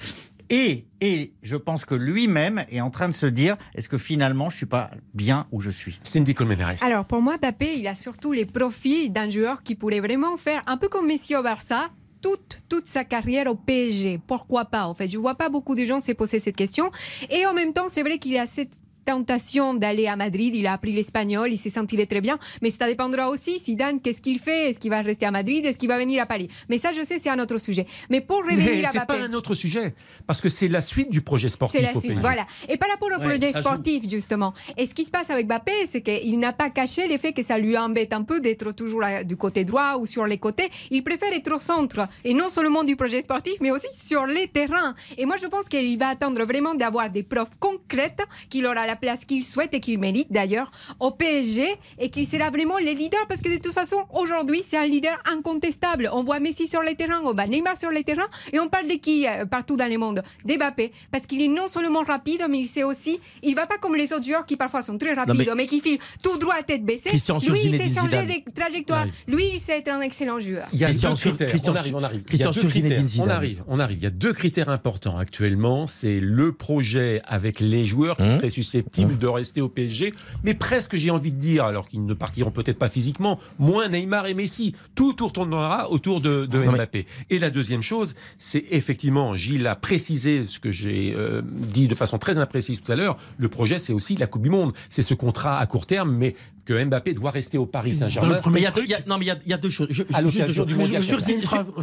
Et, et je pense que lui-même est en train de se dire est-ce que finalement je suis pas bien où je suis? Cindy Colmenares. Alors pour moi, Mbappé, il a surtout les profils d'un joueur qui pourrait vraiment faire un peu comme Messi au Barça, toute, toute sa carrière au PSG. Pourquoi pas En fait, je vois pas beaucoup de gens se poser cette question. Et en même temps, c'est vrai qu'il a cette tentation d'aller à Madrid. Il a appris l'espagnol, il s'est senti très bien. Mais ça dépendra aussi, Zidane, qu'est-ce qu'il fait? Est-ce qu'il va rester à Madrid? Est-ce qu'il va venir à Paris? Mais ça, je sais, c'est un autre sujet. Mais pour revenir à C'est pas un autre sujet, parce que c'est la suite du projet sportif. C'est la suite, voilà. Et pas là pour le projet sportif, justement. Et ce qui se passe avec Mbappé, c'est qu'il n'a pas caché l'effet que ça lui embête un peu d'être toujours du côté droit ou sur les côtés. Il préfère être au centre, et non seulement du projet sportif, mais aussi sur les terrains. Et moi, je pense qu'il va attendre vraiment d'avoir des preuves concrètes qu'il aura la place qu'il souhaite et qu'il mérite d'ailleurs au PSG et qu'il sera vraiment le leader parce que de toute façon, aujourd'hui, c'est un leader incontestable. On voit Messi sur les terrains, on voit Neymar sur les terrains et on parle de qui euh, partout dans le monde? D'Mbappé. Parce qu'il est non seulement rapide, mais il sait aussi, il va pas comme les autres joueurs qui parfois sont très rapides, mais... qui filent tout droit à tête baissée. Lui, il sait changer de trajectoire. Lui, il sait être un excellent joueur. Il y a deux critères. on arrive, on arrive. Il y a deux critères. On arrive, on arrive. Il y a deux critères importants actuellement. C'est le projet avec les joueurs qui mmh. seraient susceptibles de rester au PSG, mais presque, j'ai envie de dire, alors qu'ils ne partiront peut-être pas physiquement, moins Neymar et Messi. Tout tournera autour de, Mbappé. Et la deuxième chose, c'est effectivement, Gilles a précisé ce que j'ai euh, dit de façon très imprécise tout à l'heure, le projet, c'est aussi la Coupe du Monde. C'est ce contrat à court terme, mais que Mbappé doit rester au Paris Saint-Germain. Mais il y, a, non, mais il y, a deux choses. C'est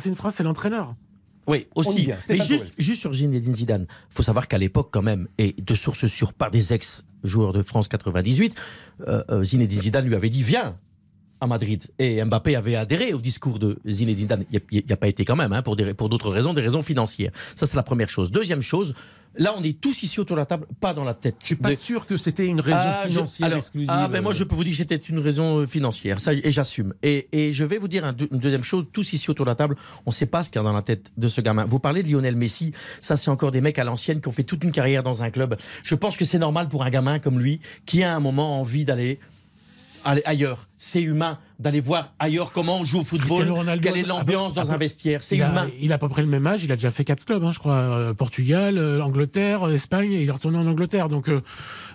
une phrase, c'est l'entraîneur. Oui, aussi. Mais juste, juste, sur Zinedine Zidane, il faut savoir qu'à l'époque, quand même, et de sources sûres par des ex-joueurs de France 98, euh, euh, Zinedine Zidane lui avait dit Viens à Madrid. Et Mbappé avait adhéré au discours de Zinedine Zidane. Il n'y a, pas été quand même, hein, pour, pour d'autres raisons, des raisons financières. Ça, c'est la première chose. Deuxième chose, Là, on est tous ici autour de la table, pas dans la tête. Je suis pas sûr que c'était une raison ah, financière exclusive. Ah, ben moi, je peux vous dire que c'était une raison euh, financière, ça, et j'assume. Et, et, je vais vous dire une deuxième chose, tous ici autour de la table, on ne sait pas ce qu'il y a dans la tête de ce gamin. Vous parlez de Lionel Messi, ça, c'est encore des mecs à l'ancienne qui ont fait toute une carrière dans un club. Je pense que c'est normal pour un gamin comme lui, qui a un moment envie d'aller ailleurs. C'est humain. d'aller voir ailleurs comment on joue au football, quelle est l'ambiance dans un vestiaire. C'est humain. il a à peu près le même âge. Il a déjà fait quatre clubs, hein, je crois. Euh, Portugal, euh, Angleterre, Espagne. Et il est retourné en Angleterre. Donc,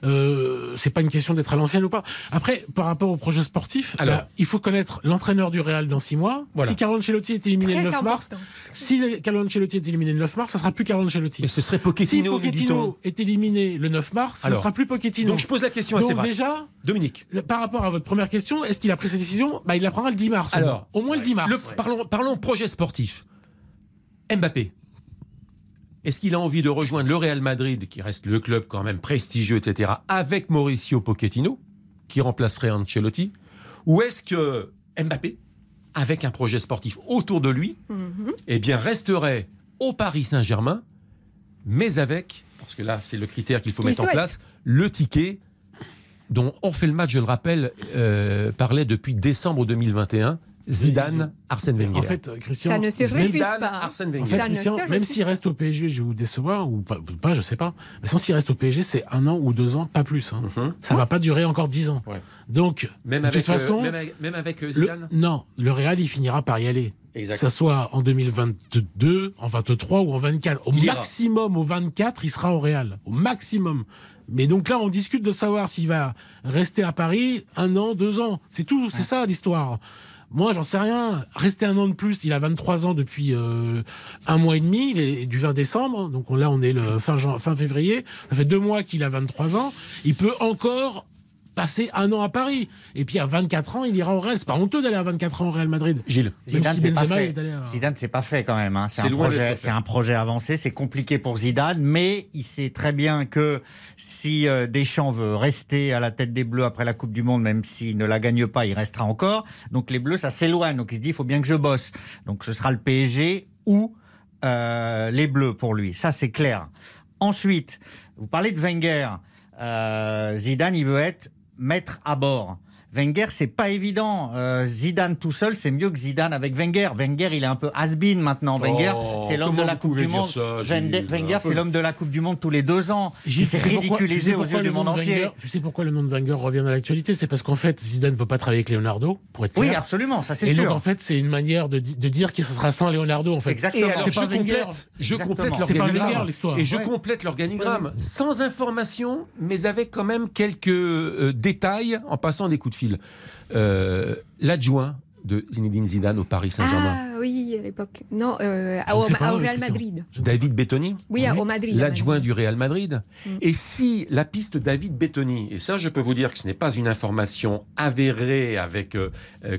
euh, c'est pas une question d'être à l'ancienne ou pas. Après, par rapport au projet sportif, Alors, il faut connaître l'entraîneur du Real dans six mois. Si Carlo Ancelotti est éliminé le 9 mars, si Carlo Ancelotti est éliminé le 9 mars, ça sera plus Carlo Ancelotti. Et ce serait Pochettino. Si Pochettino est éliminé le 9 mars, ça sera plus Pochettino. Donc je pose la question à Donc déjà, Dominique, par rapport à votre première question, est-ce qu'il a pris cette décision bah, il la prendra le 10 mars. Alors, au moins le 10 mars. parlons, parlons projet sportif. Mbappé. Est-ce qu'il a envie de rejoindre le Real Madrid, qui reste le club quand même prestigieux, etc., avec Mauricio Pochettino, qui remplacerait Ancelotti Ou est-ce que Mbappé, avec un projet sportif autour de lui, mhm. eh bien, resterait au Paris Saint-Germain, mais avec, parce que là, c'est le critère qu'il faut mettre en place, le ticket dont on fait le match, je le rappelle, euh, parlait depuis décembre 2021 Zidane, Arsène Wenger. En fait, Christian, ça ne se refuse Zidane, pas. Arsène Wenger. En fait, Christian, même s'il reste au PSG, je vais vous décevoir ou pas, pas je sais pas. Mais s'il reste au PSG, c'est un an ou deux ans, pas plus. Hein. Mhm. Ça ne va pas durer encore dix ans. Donc, même de avec, toute façon, même avec, même avec euh, Zidane. non, le Real, il finira par y aller. Exact. Que ça soit en 2022, en 23 ou en 24. Au maximum, au 24, il sera au Real. Au maximum. Mais donc là, on discute de savoir s'il va rester à Paris un an, deux ans. C'est tout, c'est ça l'histoire. Moi, j'en sais rien. Rester un an de plus, il a 23 ans depuis euh, un mois et demi, il est du 20 décembre, donc là on est le fin, fin février, ça fait deux mois qu'il a 23 ans, il peut encore passer un an à Paris. Et puis à 24 ans, il ira au Real. C'est pas honteux d'aller à 24 ans au Real Madrid. Gilles. Zidane, c'est pas fait. Zidane, c'est pas fait quand même. Hein. C'est un, projet, c'est un projet avancé. C'est compliqué pour Zidane, mais il sait très bien que si euh, Deschamps veut rester à la tête des Bleus après la Coupe du Monde, même s'il ne la gagne pas, il restera encore. Donc les Bleus, ça s'éloigne. Donc il se dit, il faut bien que je bosse. Donc ce sera le PSG ou euh, les Bleus pour lui. Ça, c'est clair. Ensuite, vous parlez de Wenger. Euh, Zidane, il veut être mettre à bord. Wenger, c'est pas évident. Euh, Zidane tout seul, c'est mieux que Zidane avec Wenger. Wenger, il est un peu has-been maintenant. Wenger, oh, c'est l'homme de la Coupe du Monde. Wenger, c'est l'homme de la Coupe du Monde tous les deux ans. Il s'est ridiculisé aux yeux du monde entier. tu sais pourquoi le nom de Wenger revient dans l'actualité? C'est parce qu'en fait, Zidane ne veut pas travailler avec Leonardo, pour être clair. Oui, absolument, ça c'est sûr. Et donc en fait, c'est une manière de, dire que ce sera sans Leonardo. En fait. Exactement. Et alors, je, complète, je complète l'organigramme. Et je complète l'organigramme sans information, mais avec quand même quelques euh, détails en passant des coups de fil. Euh, l'adjoint de Zinedine Zidane au Paris Saint-Germain. Ah oui, à l'époque. Non, euh, au, Real Madrid. David Bettoni Oui, au Madrid. L'adjoint du Real Madrid. Mm. Et si la piste David Bettoni, et ça je peux vous dire que ce n'est pas une information avérée avec euh,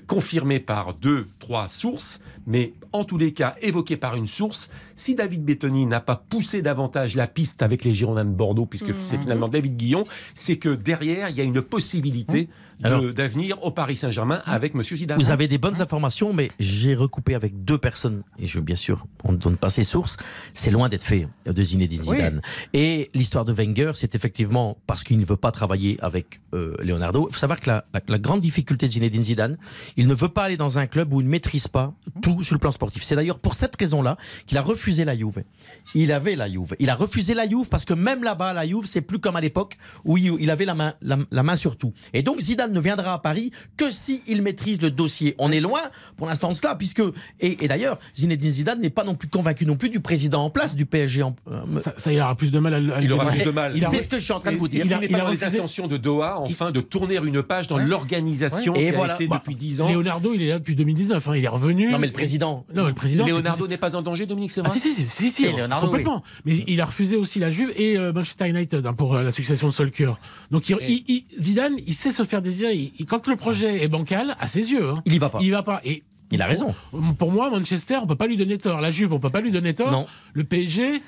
confirmée par deux, trois sources, mais en tous les cas évoquée par une source, si David Bettoni n'a pas poussé davantage la piste avec les Girondins de Bordeaux, puisque mm. c'est finalement David Guillon, c'est que derrière il y a une possibilité d'avenir au Paris Saint-Germain avec M. Zidane. Vous avez des bonnes informations, mais j'ai recoupé avec deux personnes, et je, bien sûr, on ne donne pas ses sources, c'est loin d'être fait de Zinedine Zidane. Et l'histoire de Wenger, c'est effectivement parce qu'il ne veut pas travailler avec euh, Leonardo. Il faut savoir que la, la, grande difficulté de Zinedine Zidane, il ne veut pas aller dans un club où il ne maîtrise pas tout sur le plan sportif. C'est d'ailleurs pour cette raison-là qu'il a refusé la Juve. Il avait la Juve. Il a refusé la Juve parce que même là-bas, la Juve, c'est plus comme à l'époque où il, avait la main, la, la main sur tout. Et donc Zidane ne viendra à Paris que s'il il maîtrise le dossier. On est loin pour l'instant de cela, puisque et, d'ailleurs Zinedine Zidane n'est pas non plus convaincu non plus du président en place du PSG. En, euh, ça, il aura plus de mal à, il aura plus de mal. C'est ce que je suis en train de vous dire. Il, n'est pas dans les intentions de Doha, enfin, de tourner une page dans l'organisation qui a été bah, depuis 10 ans. Leonardo, il est là depuis 2019. Hein, il est revenu. Non, mais le président. Non, le président. Leonardo n'est pas en danger, Dominique, c'est vrai. Ah, si, si, si, si, complètement. Mais il a refusé aussi la Juve et euh, Manchester United hein, pour euh, la succession de Solskjaer. Donc Zidane, il sait se faire désirer. quand le projet est bancal, à ses yeux. Hein. Il y va pas. Il y va pas. Et il a raison. Pour, moi, Manchester, on peut pas lui donner tort. La Juve, on peut pas lui donner tort. Non. Le PSG.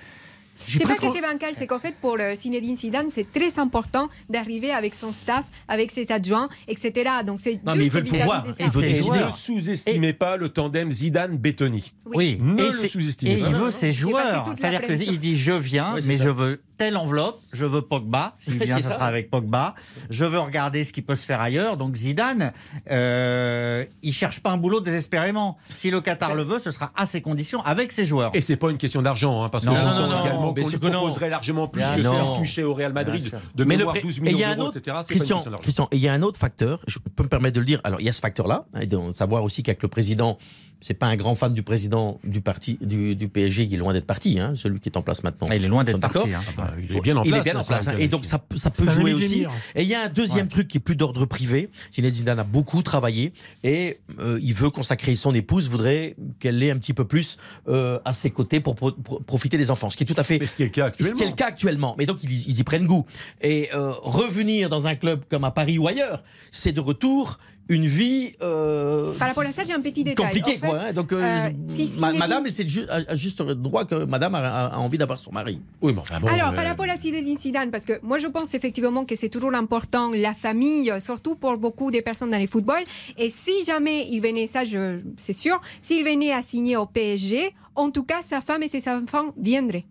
C'est pas que c'est bancal, c'est qu'en fait, pour le Zinedine Zidane, c'est très important d'arriver avec son staff, avec ses adjoints, etc. Donc c'est juste mais il veut le pouvoir. Il veut ne sous-estimez pas le tandem Zidane-Bettoni. Oui. Ne le sous-estimez pas. Et il veut ses joueurs. C'est-à-dire qu'il dit je viens, mais je veux telle enveloppe, je veux Pogba, s'il vient, ça, sera avec Pogba. Je veux regarder ce qui peut se faire ailleurs. Donc Zidane, euh, il cherche pas un boulot désespérément. Si le Qatar le veut, ce sera à ses conditions, avec ses joueurs. Et c'est pas une question d'argent, hein, parce que non, non, non, évidemment qu'on lui proposerait largement plus que ce qu'il touchait au Real Madrid de mais mémoire, 12 millions d'euros, etc. Christian, Christian, il y a un autre facteur, je peux me permettre de le dire, alors il y a ce facteur-là, et de savoir aussi qu'avec le président, c'est pas un grand fan du président du parti du, du PSG, qui est loin d'être parti, hein, celui qui est en place maintenant. Ah, il est loin d'être parti. Hein. Il est bien en place. Il est bien en place. Hein. et donc ça, ça peut jouer aussi. Et il y a un deuxième truc qui est plus d'ordre privé. Zinedine Zidane a beaucoup travaillé et euh, il veut consacrer son épouse, voudrait qu'elle ait un petit peu plus euh, à ses côtés pour, profiter des enfants. Ce qui est tout à fait. ce qui est le cas actuellement. Ce qui est le cas actuellement. Mais donc ils, ils y prennent goût. Et euh, revenir dans un club comme à Paris ou ailleurs, c'est de retour une vie euh, Par rapport à ça, j'ai un petit détail. Compliqué, quoi. Hein. donc, euh, euh, madame, c'est juste, juste droit que madame a, envie d'avoir son mari. Oui, mais enfin, bon, Alors, par rapport à Zinedine Zidane, parce que moi, je pense effectivement que c'est toujours important, la famille, surtout pour beaucoup de personnes dans le football. Et si jamais il venait, ça, c'est sûr, s'il venait à signer au PSG, en tout cas, sa femme et ses enfants viendraient.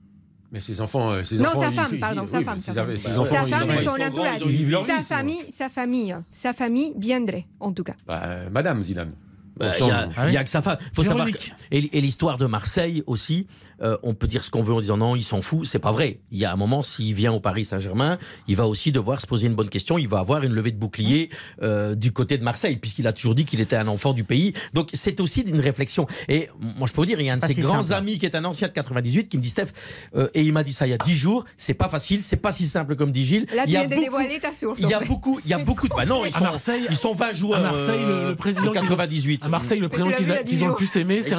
Mais ses enfants, euh, ses non, enfants, sa femme, pardon, sa femme. Sa femme, sa femme et son entourage. Sa famille, sa famille, sa famille viendrait, en tout cas. Bah, Madame Zidane. Bah, il n'y a, que sa femme. Faut savoir et, l'histoire de Marseille aussi, euh, on peut dire ce qu'on veut en disant non, il s'en fout. C'est pas vrai. Il y a un moment, s'il vient au Paris Saint-Germain, il va aussi devoir se poser une bonne question. Il va avoir une levée de bouclier euh, du côté de Marseille, puisqu'il a toujours dit qu'il était un enfant du pays. Donc c'est aussi une réflexion. Et moi, je peux vous dire, il y a un de ses grands amis qui est un ancien de 98 qui me dit Steph, euh, et il m'a dit ça il y a 10 jours. C'est pas facile, c'est pas si simple comme dit Gilles. Là, tu viens de dévoiler ta source. Il y a beaucoup, il y a beaucoup de. Bah non, ils sont, Marseille, ils sont 20 joueurs. À Marseille, le, président 98. À Marseille, le président qu'ils ont le plus aimé, c'est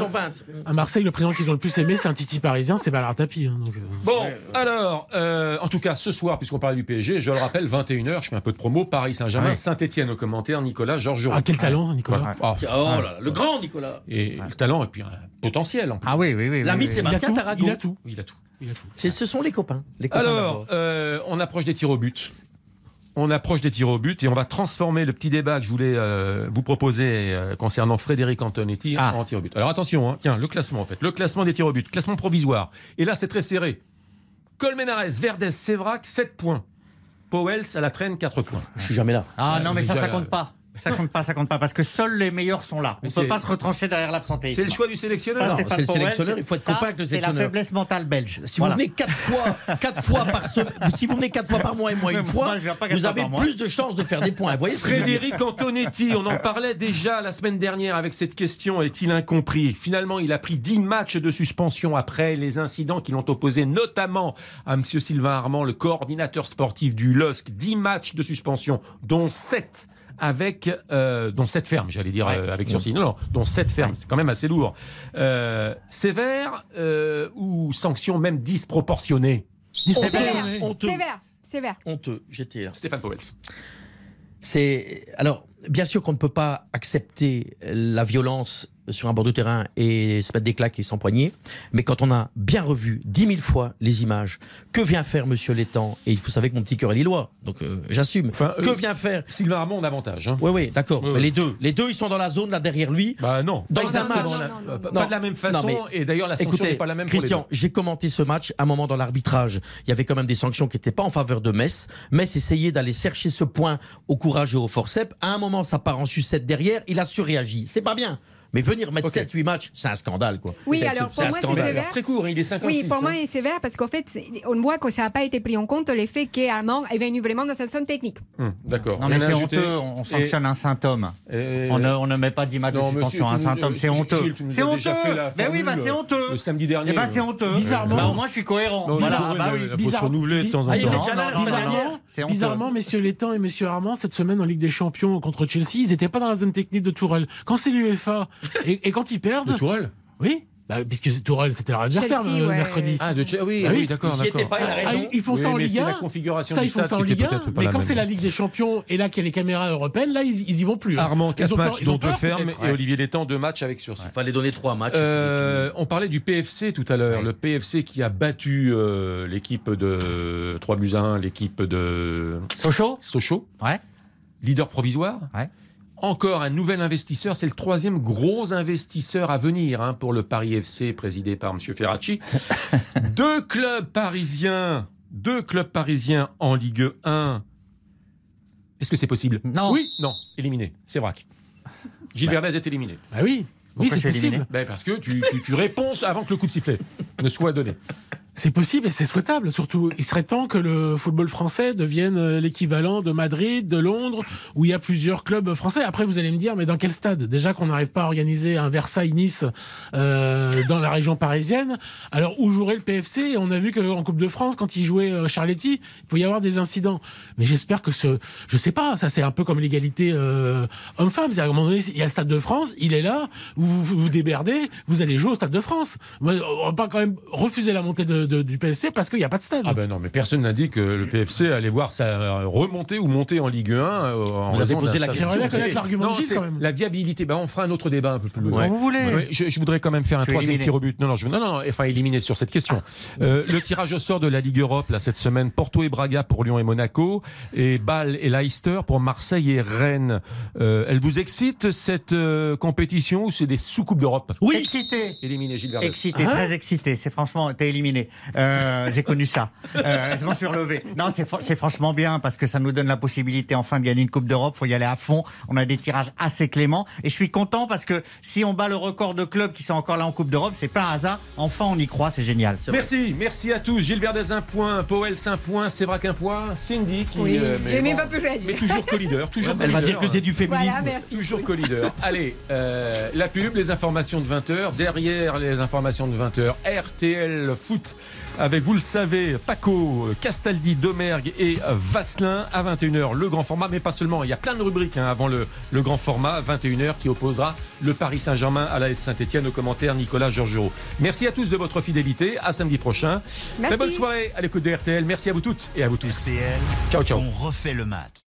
à Marseille, le président qu'ils ont le plus aimé, c'est un Titi parisien, c'est Ballard Tapi. Hein, euh. Bon, alors, euh, en tout cas, ce soir, puisqu'on parlait du PSG, je le rappelle, 21h, je fais un peu de promo, Paris Saint-Germain, Saint-Etienne au commentaire, Nicolas Georges Ah, quel talent, Nicolas. Oh, là, le grand Nicolas. Et le talent, et puis un potentiel. En plus. Ah oui, oui, oui. L'ami de Sébastien Tarago. Il a tout. Il a tout. Il a tout. Ce sont les copains. Les copains alors, euh, on approche des tirs au but on approche des tirs au but et on va transformer le petit débat que je voulais euh, vous proposer euh, concernant Frédéric Antonetti ah. en tir au but. Alors attention, hein, tiens, le classement en fait, le classement des tirs au but, classement provisoire. Et là, c'est très serré. Colmenares, Verdes, Sévrac, 7 points. Powells à la traîne, 4 points. Je suis jamais là. Ah non, mais ça, ça compte pas. Ça compte pas, ça compte pas, parce que seuls les meilleurs sont là. On ne peut pas se retrancher derrière l'absentéisme. C'est le choix du sélectionneur. C'est le sélectionneur, il faut être compact le sélectionneur. C'est la faiblesse mentale belge. Si vous venez quatre fois, quatre fois par si vous venez quatre fois par mois et moi une fois, vous avez plus de chances de faire des points. voyez Frédéric Antonetti, on en parlait déjà la semaine dernière avec cette question est-il incompris? Finalement, il a pris 10 matchs de suspension après les incidents qui l'ont opposé notamment à M. Sylvain Armand, le coordinateur sportif du LOSC. 10 matchs de suspension, dont 7 avec euh, dont cette ferme, j'allais dire euh, avec sursis. Non, non, dont cette ferme, c'est quand même assez lourd. Euh, sévère ou sanction même disproportionnée? Sévère, sévère, sévère. Honteux, j'étais là. Stéphane Powell. C'est alors bien sûr qu'on ne peut pas accepter la violence sur un bord de terrain et se mettre des claques et s'empoigner. Mais quand on a bien revu dix mille fois les images, que vient faire Monsieur Létang? Et il faut savoir que mon petit cœur est lillois, donc euh, j'assume. que euh, vient faire Sylvain Armand en avantage. Hein. Oui, oui, d'accord. mais les deux, les deux, ils sont dans la zone là derrière lui. Bah non. Dans un match. pas de la même façon. et d'ailleurs, la sanction n'est pas la même. Christian, j'ai commenté ce match. À un moment dans l'arbitrage, il y avait quand même des sanctions qui n'étaient pas en faveur de Metz. Metz essayait d'aller chercher ce point au courage et au forceps. À un moment, ça part en sucette derrière. Il a surréagi. C'est pas bien. Mais venir mettre 7-8 matchs, c'est un scandale, quoi. Oui, alors pour moi, c'est sévère. Très court, il est 56. Oui, pour moi, c'est sévère parce qu'en fait, on voit que ça n'a pas été pris en compte l'effet qu'Armand est venu vraiment dans sa zone technique. Hum, d'accord. Non, mais c'est honteux, on sanctionne un symptôme. On, ne, on ne met pas 10 matchs de suspension à un symptôme, c'est honteux. C'est honteux. Mais oui, bah c'est honteux. Le samedi dernier. Eh bah c'est honteux. Bizarrement. Bah au moins, je suis cohérent. Voilà, bah. Il faut se renouveler de temps en temps. Bizarrement, messieurs Létang et messieurs Armand, cette semaine en Ligue des Champions contre Chelsea, ils n'étaient pas dans la zone technique de Tourelle. Quand c'est l'UEFA et quand ils perdent. De Tourelle Oui. Bah, puisque Tourelle, c'était leur adversaire le mercredi. Ah, de oui, bah oui, d'accord. Pas, il a raison. Ah, ils font ça en Ligue 1. la configuration ça, ils font ça en Ligue 1. Mais quand c'est la Ligue des Champions et là qu'il y a les caméras européennes, là, ils, ils y vont plus. Hein. Armand, 4 matchs, dont 2 fermes, et Olivier Létang, 2 matchs avec sursis. Il fallait donner 3 matchs. Euh, on parlait du PFC tout à l'heure. Le PFC qui a battu euh, l'équipe de 3 buts 1, l'équipe de. Sochaux Sochaux. Ouais. Leader provisoire. Ouais encore un nouvel investisseur. C'est le troisième gros investisseur à venir hein, pour le Paris FC, présidé par M. Ferracci. deux clubs parisiens, deux clubs parisiens en Ligue 1. Est-ce que c'est possible? Non. Oui, non, éliminé. C'est vrai. Gilles bah. Verdez est éliminé. Ah oui. oui, c'est possible. Ben parce que tu, tu, réponds avant que le coup de sifflet ne soit donné. C'est possible et c'est souhaitable. Surtout, il serait temps que le football français devienne euh, l'équivalent de Madrid, de Londres, où il y a plusieurs clubs français. Après, vous allez me dire, mais dans quel stade? Déjà qu'on n'arrive pas à organiser un Versailles-Nice euh, dans la région parisienne. Alors, où jouerait le PFC On a vu qu'en Coupe de France, quand il jouait euh, Charletti, il peut y avoir des incidents. Mais j'espère que ce... Je sais pas, ça c'est un peu comme l'égalité euh, homme-femme. À un moment donné, il y a le Stade de France, il est là, vous vous, vous déberdez, vous allez jouer au Stade de France. On va pas quand même refuser la montée de du PFC parce qu'il n'y a pas de stade. Ah ben non, mais personne n'a dit que le PFC allait voir sa remontée ou monter en Ligue 1. Euh, en vous avez posé la question. l'argument quand même. La viabilité. Ben, on fera un autre débat un peu plus loin. vous voulez. je, voudrais quand même faire un troisième tir au but. Non, non, je, non, non, enfin éliminer sur cette question. Euh, le tirage au sort de la Ligue Europe là cette semaine. Porto et Braga pour Lyon et Monaco et Bâle et Leicester pour Marseille et Rennes. Euh, elle vous excite cette compétition ou c'est des sous-coupes d'Europe? Oui. Excité. Éliminé Gilles Excité, hein très excité. C'est franchement, t'es éliminé. Euh, j'ai connu ça. Euh, je m'en suis relevé. Non, c'est franchement bien parce que ça nous donne la possibilité enfin de gagner une Coupe d'Europe. Faut y aller à fond. On a des tirages assez cléments et je suis content parce que si on bat le record de clubs qui sont encore là en Coupe d'Europe, c'est pas un hasard. Enfin, on y croit, c'est génial. Merci, merci à tous. Gilles Verdez un point, Powell un point, Sévrac un point, Cindy qui. Oui, euh, mais, bon, pas plus mais toujours co-leader, toujours. Elle va dire que c'est du féminisme. Voilà, merci. Toujours co-leader. Allez, euh, la pub, les informations de 20h. Derrière les informations de 20h, RTL Foot avec, vous le savez, Paco, Castaldi, Domergue et Vasselin à 21h, le grand format, mais pas seulement. Il y a plein de rubriques hein, avant le, le, grand format, 21h, qui opposera le Paris Saint-Germain à la Saint-Etienne. Au commentaire, Nicolas Georgerot. Merci à tous de votre fidélité. À samedi prochain. Très bonne soirée à l'écoute de RTL. Merci à vous toutes et à vous tous. RTL. Ciao, ciao. On refait le match.